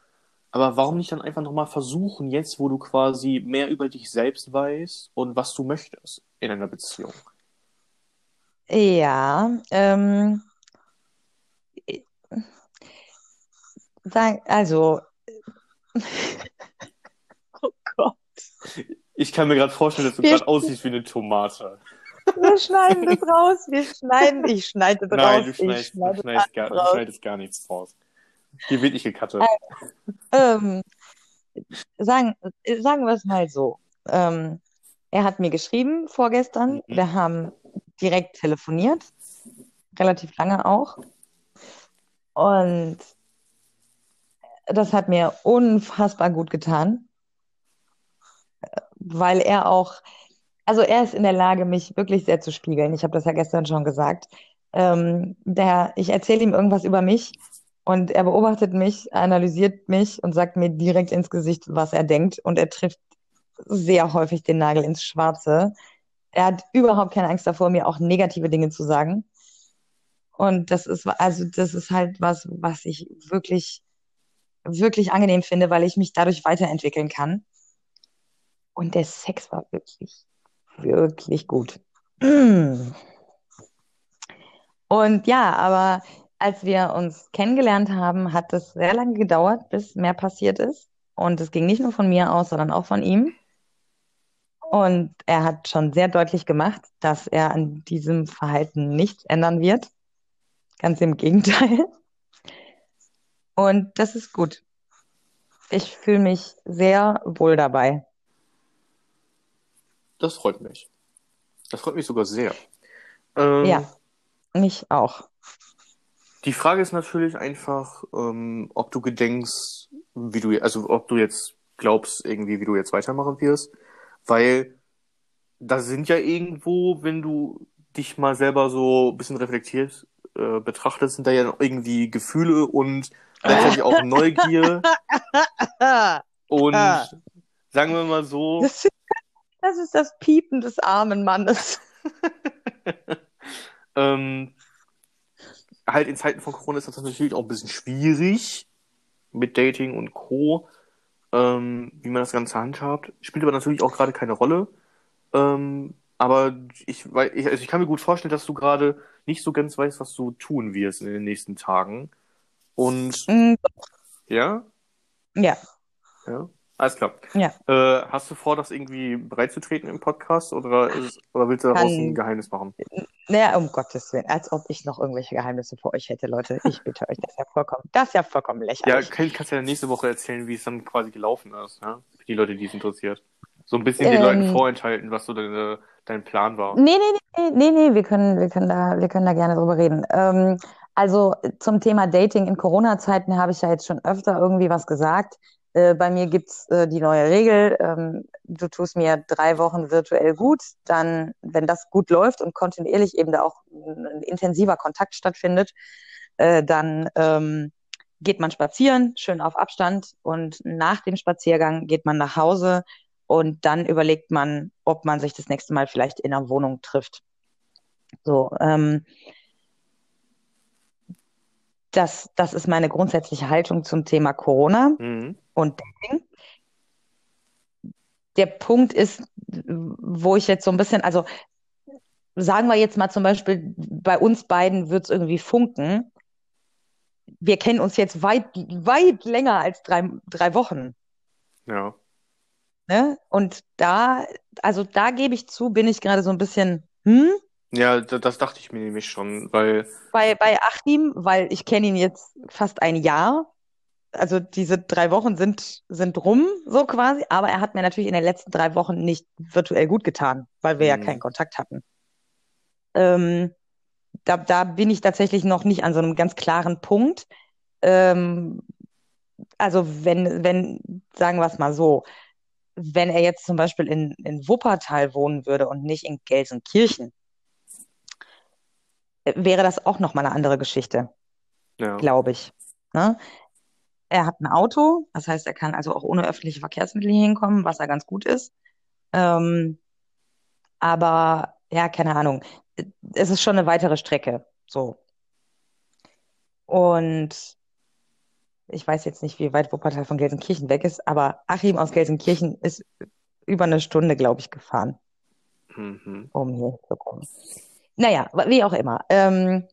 aber warum nicht dann einfach nochmal versuchen, jetzt, wo du quasi mehr über dich selbst weißt und was du möchtest in einer Beziehung? Ja, ähm, also, (laughs) oh Gott. Ich kann mir gerade vorstellen, dass du gerade aussiehst wie eine Tomate. Wir schneiden das raus. Wir schneiden, ich schneide das Nein, raus. du Ich schneidest, du schneide schneidest, gar, du schneidest gar nichts raus. Hier wird nicht gecuttet. Ähm, sagen, sagen wir es mal so. Ähm, er hat mir geschrieben vorgestern. Mhm. Wir haben direkt telefoniert. Relativ lange auch. Und das hat mir unfassbar gut getan, weil er auch, also er ist in der Lage, mich wirklich sehr zu spiegeln. Ich habe das ja gestern schon gesagt. Ähm, der, ich erzähle ihm irgendwas über mich und er beobachtet mich, analysiert mich und sagt mir direkt ins Gesicht, was er denkt. Und er trifft sehr häufig den Nagel ins Schwarze. Er hat überhaupt keine Angst davor, mir auch negative Dinge zu sagen. Und das ist, also das ist halt was, was ich wirklich, wirklich angenehm finde, weil ich mich dadurch weiterentwickeln kann. Und der Sex war wirklich, wirklich gut. Und ja, aber als wir uns kennengelernt haben, hat es sehr lange gedauert, bis mehr passiert ist. Und es ging nicht nur von mir aus, sondern auch von ihm. Und er hat schon sehr deutlich gemacht, dass er an diesem Verhalten nichts ändern wird. Ganz im Gegenteil. Und das ist gut. Ich fühle mich sehr wohl dabei. Das freut mich. Das freut mich sogar sehr. Ähm, Ja, mich auch. Die Frage ist natürlich einfach, ähm, ob du gedenkst, wie du, also ob du jetzt glaubst, irgendwie, wie du jetzt weitermachen wirst, weil da sind ja irgendwo, wenn du dich mal selber so ein bisschen reflektiert äh, betrachtest, sind da ja irgendwie Gefühle und gleichzeitig auch (laughs) Neugier (laughs) und Ah. sagen wir mal so, Das, das ist das Piepen des armen Mannes. (laughs) ähm, halt in Zeiten von Corona ist das natürlich auch ein bisschen schwierig mit Dating und Co., ähm, wie man das Ganze handhabt. Spielt aber natürlich auch gerade keine Rolle. Ähm, aber ich, weil, ich, also ich kann mir gut vorstellen, dass du gerade nicht so ganz weißt, was du tun wirst in den nächsten Tagen. Und Mm, ja, Ja, ja, alles klar. ja. Äh, hast du vor, das irgendwie breitzutreten im Podcast oder, ist, oder willst du daraus Kann- ein Geheimnis machen? Naja, um Gottes Willen, als ob ich noch irgendwelche Geheimnisse vor euch hätte, Leute. Ich bitte euch, das ist ja vollkommen, das ist ja vollkommen Ja, lächerlich. kann, kannst ja nächste Woche erzählen, wie es dann quasi gelaufen ist, ja? Für die Leute, die es interessiert. So ein bisschen den Ähm. Leuten vorenthalten, was so deine, dein Plan war. Nee, nee, nee, nee, nee, wir können, wir können da, wir können da gerne drüber reden. Ähm, also zum Thema Dating in Corona-Zeiten habe ich ja jetzt schon öfter irgendwie was gesagt. Äh, bei mir gibt's äh, die neue Regel, ähm, du tust mir drei Wochen virtuell gut, dann, wenn das gut läuft und kontinuierlich eben da auch ein, intensiver Kontakt stattfindet, äh, dann ähm, geht man spazieren, schön auf Abstand und nach dem Spaziergang geht man nach Hause und dann überlegt man, ob man sich das nächste Mal vielleicht in einer Wohnung trifft. So, ähm, das, das ist meine grundsätzliche Haltung zum Thema Corona Mhm. Und Dating. Der Punkt ist, wo ich jetzt so ein bisschen, also sagen wir jetzt mal zum Beispiel, bei uns beiden wird es irgendwie funken. Wir kennen uns jetzt weit, weit länger als drei, drei Wochen. Ja. Ne? Und da, also da gebe ich zu, bin ich gerade so ein bisschen, hm, Ja, da- das dachte ich mir nämlich schon, weil, bei, bei Achim, weil ich kenne ihn jetzt fast ein Jahr. Also diese drei Wochen sind, sind rum, so quasi. Aber er hat mir natürlich in den letzten drei Wochen nicht virtuell gut getan, weil wir ja Mhm. keinen Kontakt hatten. Ähm, da, da bin ich tatsächlich noch nicht an so einem ganz klaren Punkt. Ähm, also wenn, wenn, sagen wir es mal so, wenn er jetzt zum Beispiel in, in Wuppertal wohnen würde und nicht in Gelsenkirchen, äh, wäre das auch nochmal eine andere Geschichte, ja. glaube ich. Ne? Er hat ein Auto, das heißt, er kann also auch ohne öffentliche Verkehrsmittel hinkommen, was ja ganz gut ist. Ähm, aber ja, keine Ahnung. Es ist schon eine weitere Strecke. So. Und ich weiß jetzt nicht, wie weit Wuppertal von Gelsenkirchen weg ist, aber Achim aus Gelsenkirchen ist über eine Stunde, glaube ich, gefahren, Mhm. um hier zu kommen. Naja, wie auch immer. Ähm,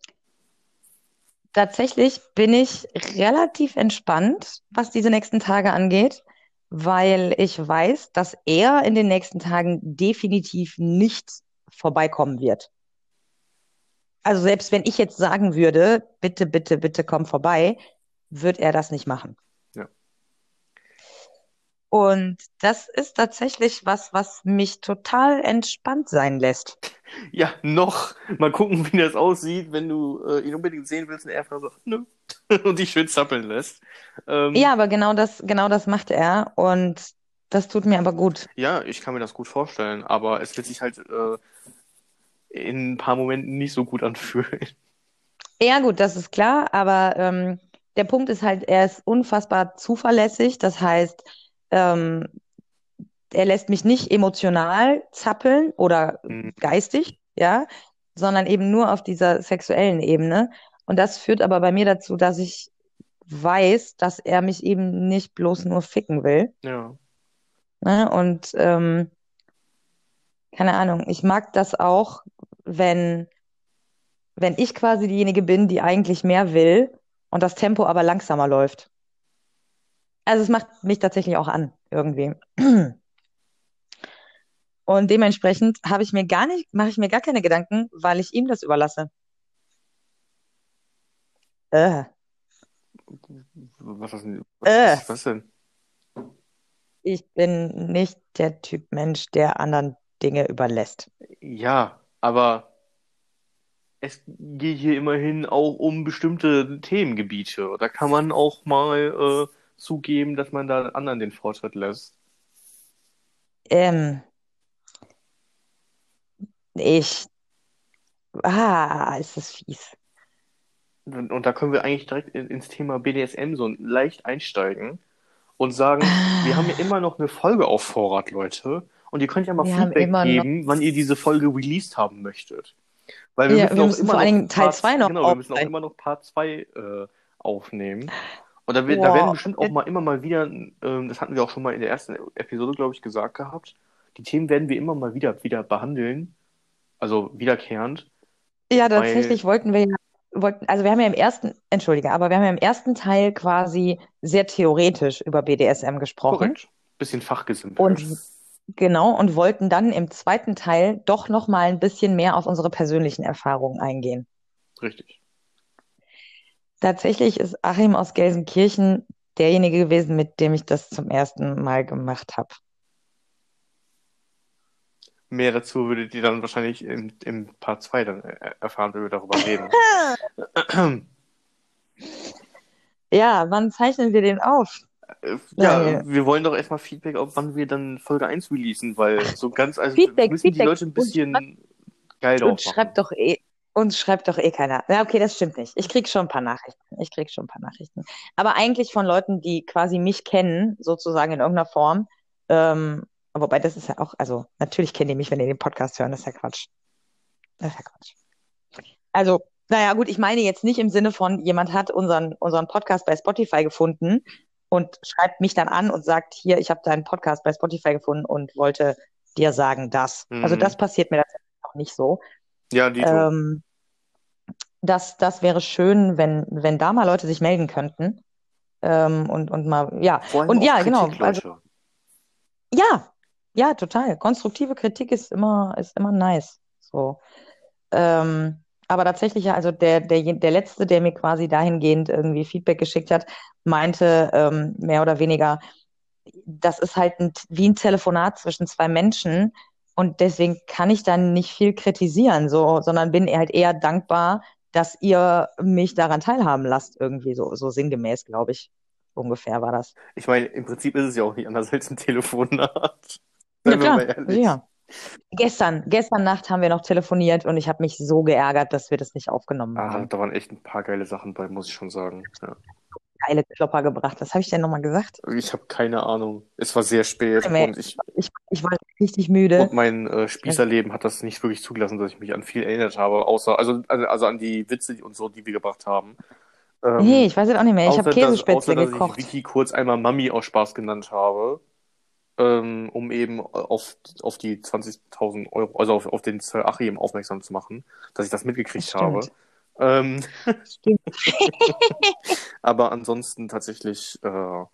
tatsächlich bin ich relativ entspannt, was diese nächsten Tage angeht, weil ich weiß, dass er in den nächsten Tagen definitiv nicht vorbeikommen wird. Also selbst wenn ich jetzt sagen würde, bitte, bitte, bitte komm vorbei, wird er das nicht machen. Und das ist tatsächlich was, was mich total entspannt sein lässt. Ja, noch. Mal gucken, wie das aussieht, wenn du äh, ihn unbedingt sehen willst und er einfach sagt, nö. (laughs) Und dich schön zappeln lässt. Ähm, Ja, aber genau das, genau das macht er und das tut mir aber gut. ja, ich kann mir das gut vorstellen, aber es wird sich halt äh, in ein paar Momenten nicht so gut anfühlen. Ja, gut, das ist klar, aber ähm, der Punkt ist halt, er ist unfassbar zuverlässig. Das heißt, ähm, er lässt mich nicht emotional zappeln oder Mhm. geistig, ja, sondern eben nur auf dieser sexuellen Ebene. Und das führt aber bei mir dazu, dass ich weiß, dass er mich eben nicht bloß nur ficken will. Ja. Ne? Und ähm, keine Ahnung, ich mag das auch, wenn, wenn ich quasi diejenige bin, die eigentlich mehr will und das Tempo aber langsamer läuft. Also es macht mich tatsächlich auch an, irgendwie. (clears throat) Und dementsprechend habe ich mir gar nicht, mache ich mir gar keine Gedanken, weil ich ihm das überlasse. Äh, Was, was, Äh. was, was denn? Ich bin nicht der Typ Mensch, der anderen Dinge überlässt. Ja, aber es geht hier immerhin auch um bestimmte Themengebiete. Da kann man auch mal äh, zugeben, dass man da anderen den Vortritt lässt. Ähm, ich. Ah, ist das fies. Und, und da können wir eigentlich direkt in, ins Thema BDSM so leicht einsteigen und sagen, wir haben ja immer noch eine Folge auf Vorrat, Leute. Und ihr könnt ja mal Wir Feedback immer noch- geben, wann ihr diese Folge released haben möchtet. Weil wir Ja, müssen wir auch müssen immer vor allen Dingen Teil Part- zwei noch Genau, wir müssen auch immer noch Part 2 äh, aufnehmen. Und da, wird, da werden bestimmt auch mal immer mal wieder, ähm, das hatten wir auch schon mal in der ersten Episode, glaube ich, gesagt gehabt. Die Themen werden wir immer mal wieder, wieder behandeln. Also wiederkehrend. Ja, Weil- tatsächlich wollten wir ja, wollten, also wir haben ja im ersten, entschuldige, aber wir haben ja im ersten Teil quasi sehr theoretisch über BDSM gesprochen. Korrekt. Bisschen fachgesimpelt. Und genau, und wollten dann im zweiten Teil doch noch mal ein bisschen mehr auf unsere persönlichen Erfahrungen eingehen. Richtig. Tatsächlich ist Achim aus Gelsenkirchen derjenige gewesen, mit dem ich das zum ersten Mal gemacht habe. Mehr dazu würdet ihr dann wahrscheinlich im, im Part 2 dann äh, erfahren, wenn wir darüber reden. (clears throat) Ja, wann zeichnen wir den auf? Äh, Ja, Daniel. wir wollen doch erstmal Feedback, auf wann wir dann Folge 1 releasen, weil so ganz, also Feedback, müssen die Feedback. Leute ein bisschen geil drauf Uns schreibt doch eh, uns schreibt doch eh keiner. Ja, okay, das stimmt nicht. Ich krieg schon ein paar Nachrichten. Ich krieg schon ein paar Nachrichten. Aber eigentlich von Leuten, die quasi mich kennen, sozusagen in irgendeiner Form. Ähm, wobei das ist ja auch, also natürlich kennen die mich, wenn die den Podcast hören. Das ist ja Quatsch. Das ist ja Quatsch. Also, naja, gut, ich meine jetzt nicht im Sinne von, jemand hat unseren, unseren Podcast bei Spotify gefunden und schreibt mich dann an und sagt, hier, ich habe deinen Podcast bei Spotify gefunden und wollte dir sagen, das. Also Mhm. das passiert mir tatsächlich auch nicht so. Ja, Dito. Ähm, das, das wäre schön, wenn, wenn da mal Leute sich melden könnten. Ähm, und, und mal, ja. Vor allem und ja, genau, Kritik, also- Leute. Ja, ja, total. Konstruktive Kritik ist immer, ist immer nice. So. Ähm, aber tatsächlich, also der, der, der Letzte, der mir quasi dahingehend irgendwie Feedback geschickt hat, meinte ähm, mehr oder weniger, das ist halt ein, wie ein Telefonat zwischen zwei Menschen und deswegen kann ich dann nicht viel kritisieren, so, sondern bin halt eher dankbar, dass ihr mich daran teilhaben lasst, irgendwie so, so sinngemäß, glaube ich. Ungefähr war das. Ich meine, im Prinzip ist es ja auch nicht anders als ein Telefonat. Ja, Seien wir klar, mal ehrlich. sicher. Gestern, gestern Nacht haben wir noch telefoniert und ich habe mich so geärgert, dass wir das nicht aufgenommen Ah, haben. da waren echt ein paar geile Sachen bei, muss ich schon sagen. Ja. Geile Klopper gebracht. Was habe ich denn nochmal gesagt? Ich habe keine Ahnung. Es war sehr spät Nee. und ich Ich, ich war richtig müde. und mein äh, Spießerleben hat das nicht wirklich zugelassen, dass ich mich an viel erinnert habe, außer also also, also an die Witze und so, die wir gebracht haben. Ähm, Nee, ich weiß es auch nicht mehr. Ich habe dass, Käsespätzle außer, dass gekocht. ich Vicky kurz einmal Mami aus Spaß genannt habe, ähm, um eben auf, auf die 20.000 Euro, also auf, auf den Sir Achim aufmerksam zu machen, dass ich das mitgekriegt Das habe. Stimmt. Ähm, Stimmt. (laughs) aber ansonsten tatsächlich äh,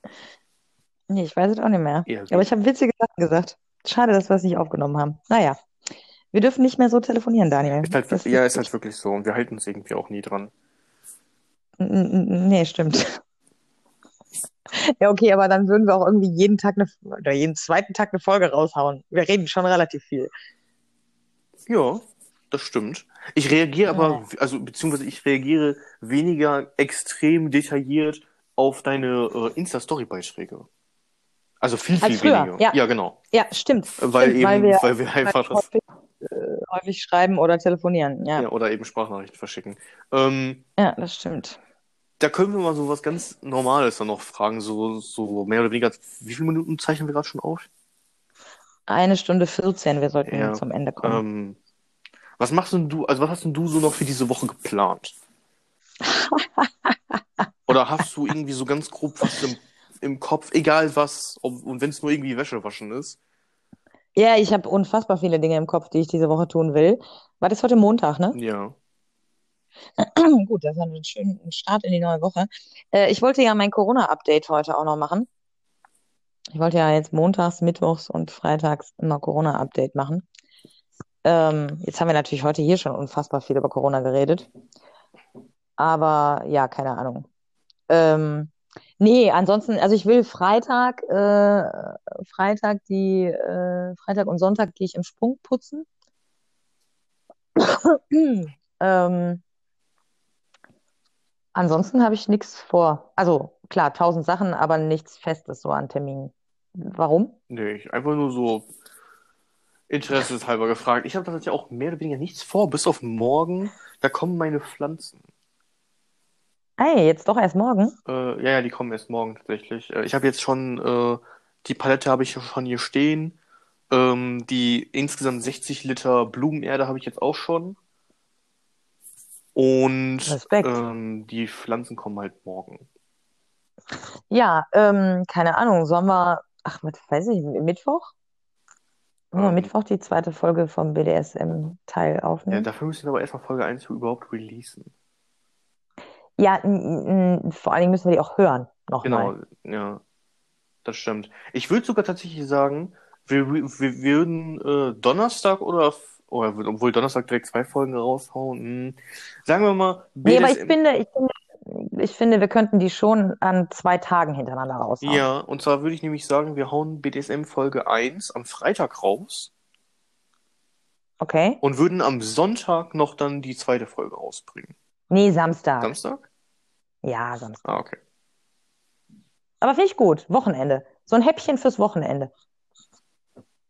Nee, ich weiß es auch nicht mehr. Aber ich habe witzige Sachen gesagt. Schade, dass wir es nicht aufgenommen haben. Naja, wir dürfen nicht mehr so telefonieren, Daniel. ist halt, Das ja, ist ist halt wirklich so. Und wir halten uns irgendwie auch nie dran. Nee, stimmt. Ja, okay, aber dann würden wir auch irgendwie jeden Tag eine, oder jeden zweiten Tag eine Folge raushauen. Wir reden schon relativ viel. Ja, das stimmt. Ich reagiere aber, also beziehungsweise ich reagiere weniger extrem detailliert auf deine äh, Insta-Story-Beiträge. Also viel, viel Als früher, weniger. ja. genau. Ja, stimmt. Weil Stimmt, eben, weil wir, weil wir einfach das, (laughs) häufig, äh, häufig schreiben oder telefonieren. Ja, ja, oder eben Sprachnachrichten verschicken. Ähm, ja, das stimmt. da können wir mal so was ganz Normales dann noch fragen, so, so mehr oder weniger. Wie viele Minuten zeichnen wir gerade schon auf? Eine Stunde 14, wir sollten Ja, zum Ende kommen. Ähm, was machst denn du, also was hast denn du so noch für diese Woche geplant? (laughs) Oder hast du irgendwie so ganz grob was im, im Kopf, egal was, ob, und wenn es nur irgendwie Wäsche waschen ist? Ja, ich habe unfassbar viele Dinge im Kopf, die ich diese Woche tun will. War das heute Montag, ne? Ja. (clears throat) Gut, das ist ein schöner Start in die neue Woche. Äh, ich wollte ja mein Corona-Update heute auch noch machen. Ich wollte ja jetzt montags, mittwochs und freitags immer Corona-Update machen. Ähm, jetzt haben wir natürlich heute hier schon unfassbar viel über Corona geredet. Aber ja, keine Ahnung. Ähm, nee, ansonsten, also ich will Freitag, äh, Freitag die, äh, Freitag und Sonntag gehe ich im Sprung putzen. (clears throat) ähm, ansonsten habe ich nichts vor. Also klar, tausend Sachen, aber nichts Festes so an Terminen. Warum? Nee, einfach nur so interesseshalber gefragt. Ich habe tatsächlich auch mehr oder weniger nichts vor, bis auf morgen. Da kommen meine Pflanzen. Ey, jetzt doch erst morgen? Äh, ja, ja, die kommen erst morgen tatsächlich. Äh, ich habe jetzt schon, äh, die Palette habe ich schon hier stehen. Ähm, die insgesamt 60 Liter Blumenerde habe ich jetzt auch schon. Und ähm, die Pflanzen kommen halt morgen. Ja, ähm, keine Ahnung, sollen wir, ach, was weiß ich, Mittwoch? Ähm, Mittwoch die zweite Folge vom BDSM-Teil ja, aufnehmen? dafür müssen wir aber erstmal Folge 1 überhaupt releasen. Ja, vor allen Dingen müssen wir die auch hören, Genau, nochmal. ja, das stimmt. Ich würde sogar tatsächlich sagen, wir, wir, würden äh, Donnerstag oder, oder obwohl Donnerstag direkt zwei Folgen raushauen. Hm. Sagen wir mal, Nee, aber ich BDSM. finde, ich finde, ich finde, wir könnten die schon an zwei Tagen hintereinander raushauen. Ja, und zwar würde ich nämlich sagen, wir hauen BDSM Folge 1 am Freitag raus Okay? und würden am Sonntag noch dann die zweite Folge rausbringen. Nee, Samstag. Samstag? Ja, Samstag. Ah, okay. Aber finde ich gut. Wochenende. So ein Häppchen fürs Wochenende.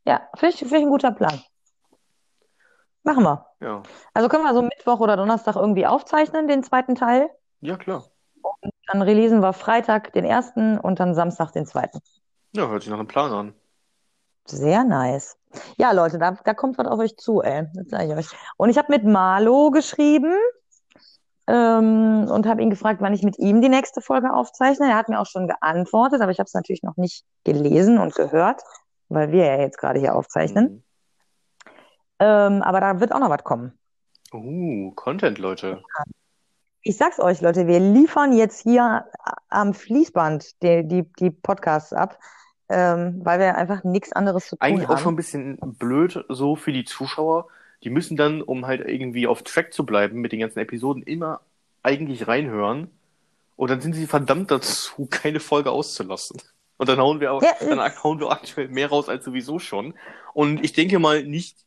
Ja, finde ich, finde ich ein guter Plan. Machen wir. Ja. Also können wir so Mittwoch oder Donnerstag irgendwie aufzeichnen, den zweiten Teil. Ja, klar. Dann releasen wir Freitag den ersten und dann Samstag den zweiten. Ja, hört sich nach einem Plan an. Sehr nice. Ja, Leute, da, da kommt was auf euch zu, ey. Das sage ich euch. Und ich habe mit Marlo geschrieben ähm, und habe ihn gefragt, wann ich mit ihm die nächste Folge aufzeichne. Er hat mir auch schon geantwortet, aber ich habe es natürlich noch nicht gelesen und gehört, weil wir ja jetzt gerade hier aufzeichnen. Ähm, aber da wird auch noch was kommen. Mhm. Uh, Content, Leute. Ich sag's euch, Leute, wir liefern jetzt hier am Fließband die, die, die Podcasts ab, ähm, weil wir einfach nichts anderes zu tun Eigentlich auch haben. schon ein bisschen blöd so für die Zuschauer. Die müssen dann, um halt irgendwie auf Track zu bleiben mit den ganzen Episoden, immer eigentlich reinhören. Und dann sind sie verdammt dazu, (laughs) keine Folge auszulassen. Und dann hauen wir, auch, Ja, dann hauen wir aktuell mehr raus als sowieso schon. Und ich denke mal nicht,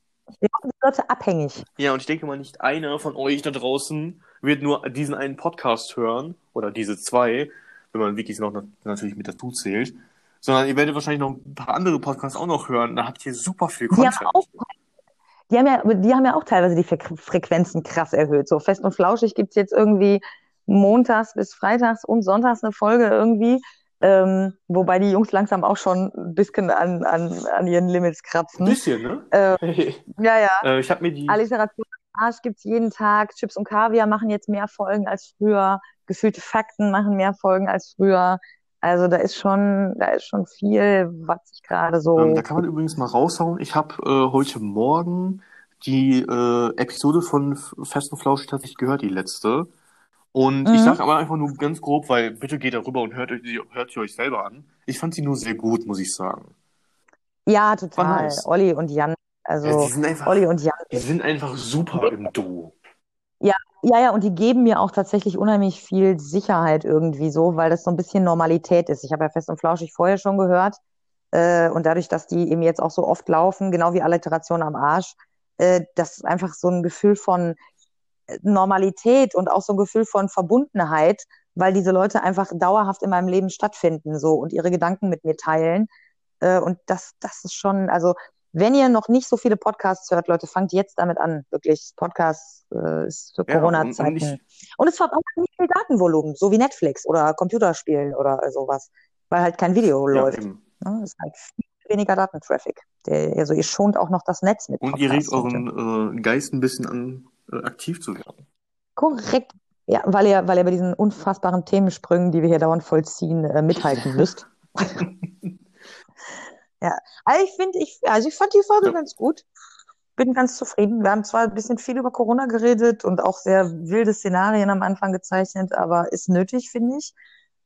Wir machen die Leute abhängig. ja, und ich denke mal nicht einer von euch da draußen wird nur diesen einen Podcast hören, oder diese zwei, wenn man wirklich noch natürlich mit dazu zählt, sondern ihr werdet wahrscheinlich noch ein paar andere Podcasts auch noch hören. Da habt ihr super viel Die haben Content. auch, die haben ja, die haben ja auch teilweise die Fre Frequenzen krass erhöht. So fest und flauschig gibt's jetzt irgendwie montags bis freitags und sonntags eine Folge irgendwie. Ähm, wobei die Jungs langsam auch schon ein bisschen an, an, an ihren Limits Ein kratzen. bisschen, ne? Äh, Hey. (laughs) ja, ja. Äh, ich habe mir die. Alliteration Arsch gibt's jeden Tag. Chips und Kaviar machen jetzt mehr Folgen als früher. Gefühlte Fakten machen mehr Folgen als früher. Also da ist schon, da ist schon viel, was sich gerade Ähm, so. da kann man übrigens mal raushauen. Ich habe äh, heute Morgen die äh, Episode von Fest und Flauschig tatsächlich gehört, die letzte. Und ich Mhm. sage aber einfach nur ganz grob, weil bitte geht darüber und hört, hört sie euch selber an. Ich fand sie nur sehr gut, muss ich sagen. Ja, total. nice. Olli und Jan. Ja, Also sind einfach, Olli und Jan. die sind einfach super im Duo. Ja, ja, ja, und die geben mir auch tatsächlich unheimlich viel Sicherheit irgendwie so, weil das so ein bisschen Normalität ist. Ich habe ja Fest und Flauschig vorher schon gehört. Äh, und dadurch, dass die eben jetzt auch so oft laufen, genau wie Alliteration am Arsch, äh, das ist einfach so ein Gefühl von äh, Normalität und auch so ein Gefühl von Verbundenheit, weil diese Leute einfach dauerhaft in meinem Leben stattfinden so und ihre Gedanken mit mir teilen. Äh, und das, das ist schon, also wenn ihr noch nicht so viele Podcasts hört, Leute, fangt jetzt damit an. Wirklich, Podcasts äh, ist für Ja, und, und Corona-Zeiten. ich, Und es verbraucht nicht viel Datenvolumen, so wie Netflix oder Computerspielen oder sowas, weil halt kein Video ja, läuft. eben. Ne? Es ist halt viel weniger Datentraffic. Der, also ihr schont auch noch das Netz mit Und ihr regt Podcasts, euren äh, Geist ein bisschen an, äh, aktiv zu werden. Korrekt. Ja, weil ihr, weil ihr bei diesen unfassbaren Themensprüngen, die wir hier dauernd vollziehen, äh, mithalten (laughs) müsst. (laughs) Ja, also ich finde, ich, also ich fand die Folge Ja. ganz gut. Bin ganz zufrieden. Wir haben zwar ein bisschen viel über Corona geredet und auch sehr wilde Szenarien am Anfang gezeichnet, aber ist nötig, finde ich,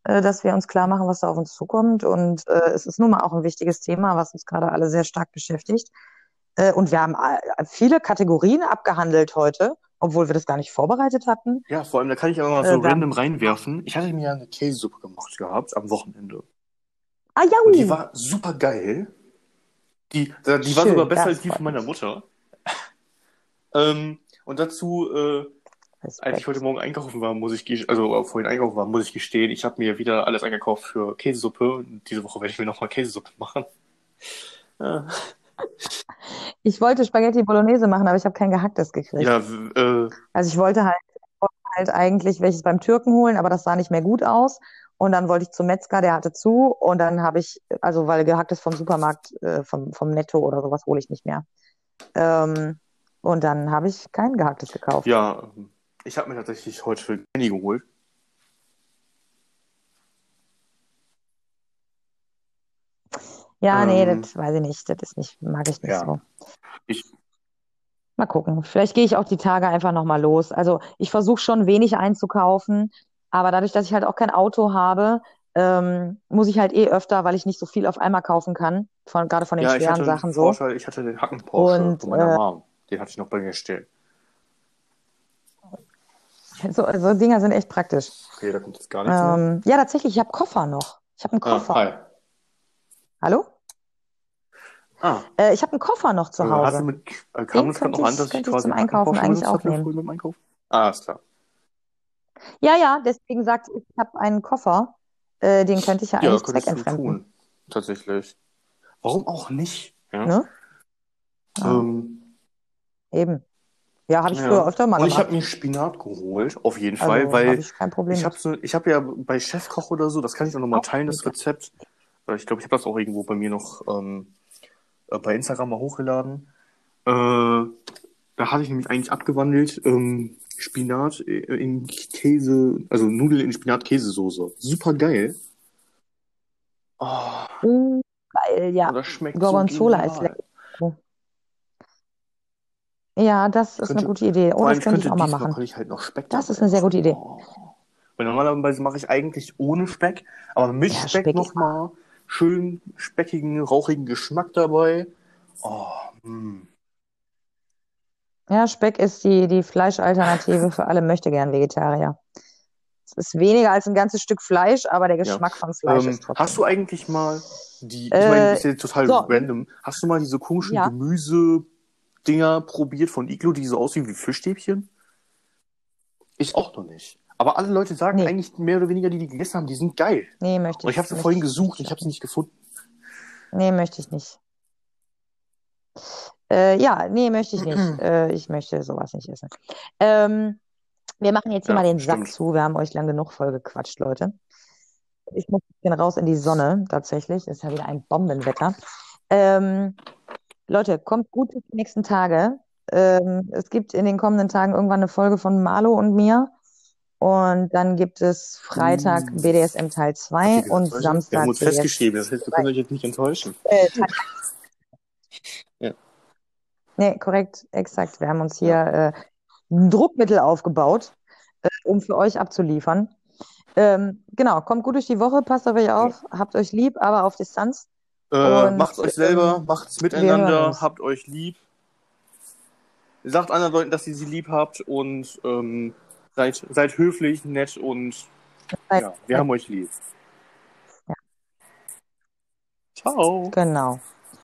äh, dass wir uns klar machen, was da auf uns zukommt. Und äh, es ist nun mal auch ein wichtiges Thema, was uns gerade alle sehr stark beschäftigt. Äh, und wir haben äh, viele Kategorien abgehandelt heute, obwohl wir das gar nicht vorbereitet hatten. Ja, vor allem, da kann ich aber mal Äh, so wir random reinwerfen. Ich hatte mir ja eine Käsesuppe gemacht gehabt am Wochenende. Ah ja, Und die war super geil. Die, äh, die war Schön, sogar besser als die von meiner. Mutter. (laughs) ähm, und dazu, äh, als ich heute Morgen einkaufen war, muss ich, also äh, vorhin einkaufen war, muss ich gestehen, ich habe mir wieder alles eingekauft für Käsesuppe. Diese Woche werde ich mir nochmal Käsesuppe (laughs) machen. Ich wollte Spaghetti Bolognese machen, aber ich habe kein gehacktes gekriegt. ja, äh, Also ich wollte halt, wollte halt eigentlich welches beim Türken holen, aber das sah nicht mehr gut aus. Und dann wollte ich zum Metzger, der hatte zu. Und dann habe ich, also weil gehacktes vom Supermarkt, äh, vom, vom Netto oder sowas hole ich nicht mehr. Ähm, und dann habe ich kein gehacktes gekauft. ja, ich habe mir tatsächlich heute Candy geholt. Ja, nee, Ähm, das weiß ich nicht. Das ist nicht, mag ich nicht ja. so. Ich, Mal gucken. Vielleicht gehe ich auch die Tage einfach nochmal los. Also ich versuche schon wenig einzukaufen, aber dadurch, dass ich halt auch kein Auto habe, ähm, muss ich halt eh öfter, weil ich nicht so viel auf einmal kaufen kann, von, gerade von den ja, ich schweren hatte einen Sachen so. Vorteil, ich hatte den Hacken Porsche Und von meiner äh, Mom. Den hatte ich noch bei mir stehen. so, so Dinger sind echt praktisch. Okay, da kommt jetzt gar nichts mehr. Ähm, ja, tatsächlich, ich habe Koffer noch. Ich habe einen Ah, Koffer. hi. Hallo? Ah, Äh, ich habe einen Koffer noch zu äh, hast du Hause. mit, äh, kam Den das gerade noch an, ich, dass ich ich quasi zum Einkaufen Porsche eigentlich hatte Einkaufen? Ah, ist klar. Ja, ja, deswegen sagte ich, ich habe einen Koffer. Äh, den könnte ich ja Ja, eigentlich du zweckentfremden. tun. Tatsächlich. Warum auch nicht? Ja. Ne? Ja, Ähm, eben. Ja, habe ich ja. früher öfter mal Und ich habe gemacht. mir Spinat geholt, auf jeden Fall, Also habe weil ich kein Problem ich habe so, ich habe ja bei Chefkoch oder so, das kann ich auch nochmal teilen, das. Rezept. Äh, Ich glaube, ich habe das auch irgendwo bei mir noch ähm, äh, bei Instagram mal hochgeladen. Äh, da hatte ich nämlich eigentlich abgewandelt ähm, Spinat äh, in Käse, also Nudeln in Spinat-Käsesoße. Super geil. Oh, Uh, geil, ja. das schmeckt so Gorgonzola ist genial. lecker. Ja, das ist eine Könnte, gute Idee. Oh, das könnte ich auch mal machen. ich halt noch Speck Das ist eine sehr gute. Idee. Oh. Weil normalerweise mache ich eigentlich ohne Speck, aber mit Ja, Speck Speck ist nochmal schön speckigen, rauchigen Geschmack dabei. Oh, mm. Ja, Speck ist die, die Fleischalternative für alle möchtegern Vegetarier. Es ist weniger als ein ganzes Stück Fleisch, aber der Ja. Geschmack von Fleisch Ähm, ist trotzdem hast du eigentlich mal die, ich meine, Äh, ist jetzt total so, random, hast du mal diese komischen ja. Gemüsedinger probiert von Iglo, die so aussehen wie Fischstäbchen? Ich auch noch nicht. Aber alle Leute sagen Nee, eigentlich mehr oder weniger, die die gegessen haben, die sind geil. nee, möchte Und ich habe ich, sie vorhin ich gesucht, nicht. ich habe sie nicht gefunden. Nee, möchte ich nicht. Äh, ja, nee, möchte ich nicht. Äh, ich möchte sowas nicht essen. Ähm, wir machen jetzt hier Ja, mal den Sack stimmt. zu. Wir haben euch lang genug vollgequatscht, Leute. Ich muss ein bisschen raus in die Sonne, tatsächlich. Es ist ja wieder ein Bombenwetter. Ähm, Leute, kommt gut durch die nächsten Tage. Ähm, es gibt in den kommenden Tagen irgendwann eine Folge von Marlo und mir. Und dann gibt es Freitag BDSM Teil habt 2 ihr gesagt, und Leute? Wir haben Samstag uns BDSM festgeschrieben, das heißt, wir 2. können euch jetzt nicht enttäuschen. Äh, Teil Nee, korrekt, exakt. Wir haben uns hier ja. äh, Druckmittel aufgebaut, äh, um für euch abzuliefern. Ähm, genau, kommt gut durch die Woche, passt auf euch ja. auf, habt euch lieb, aber auf Distanz. Äh, Und macht's euch selber, ähm, macht's hören miteinander, habt euch lieb. Sagt anderen Leuten, dass ihr sie lieb habt und ähm, seid, seid höflich, nett und Seid ja, wir nett. haben euch lieb. Ja, Ciao. genau.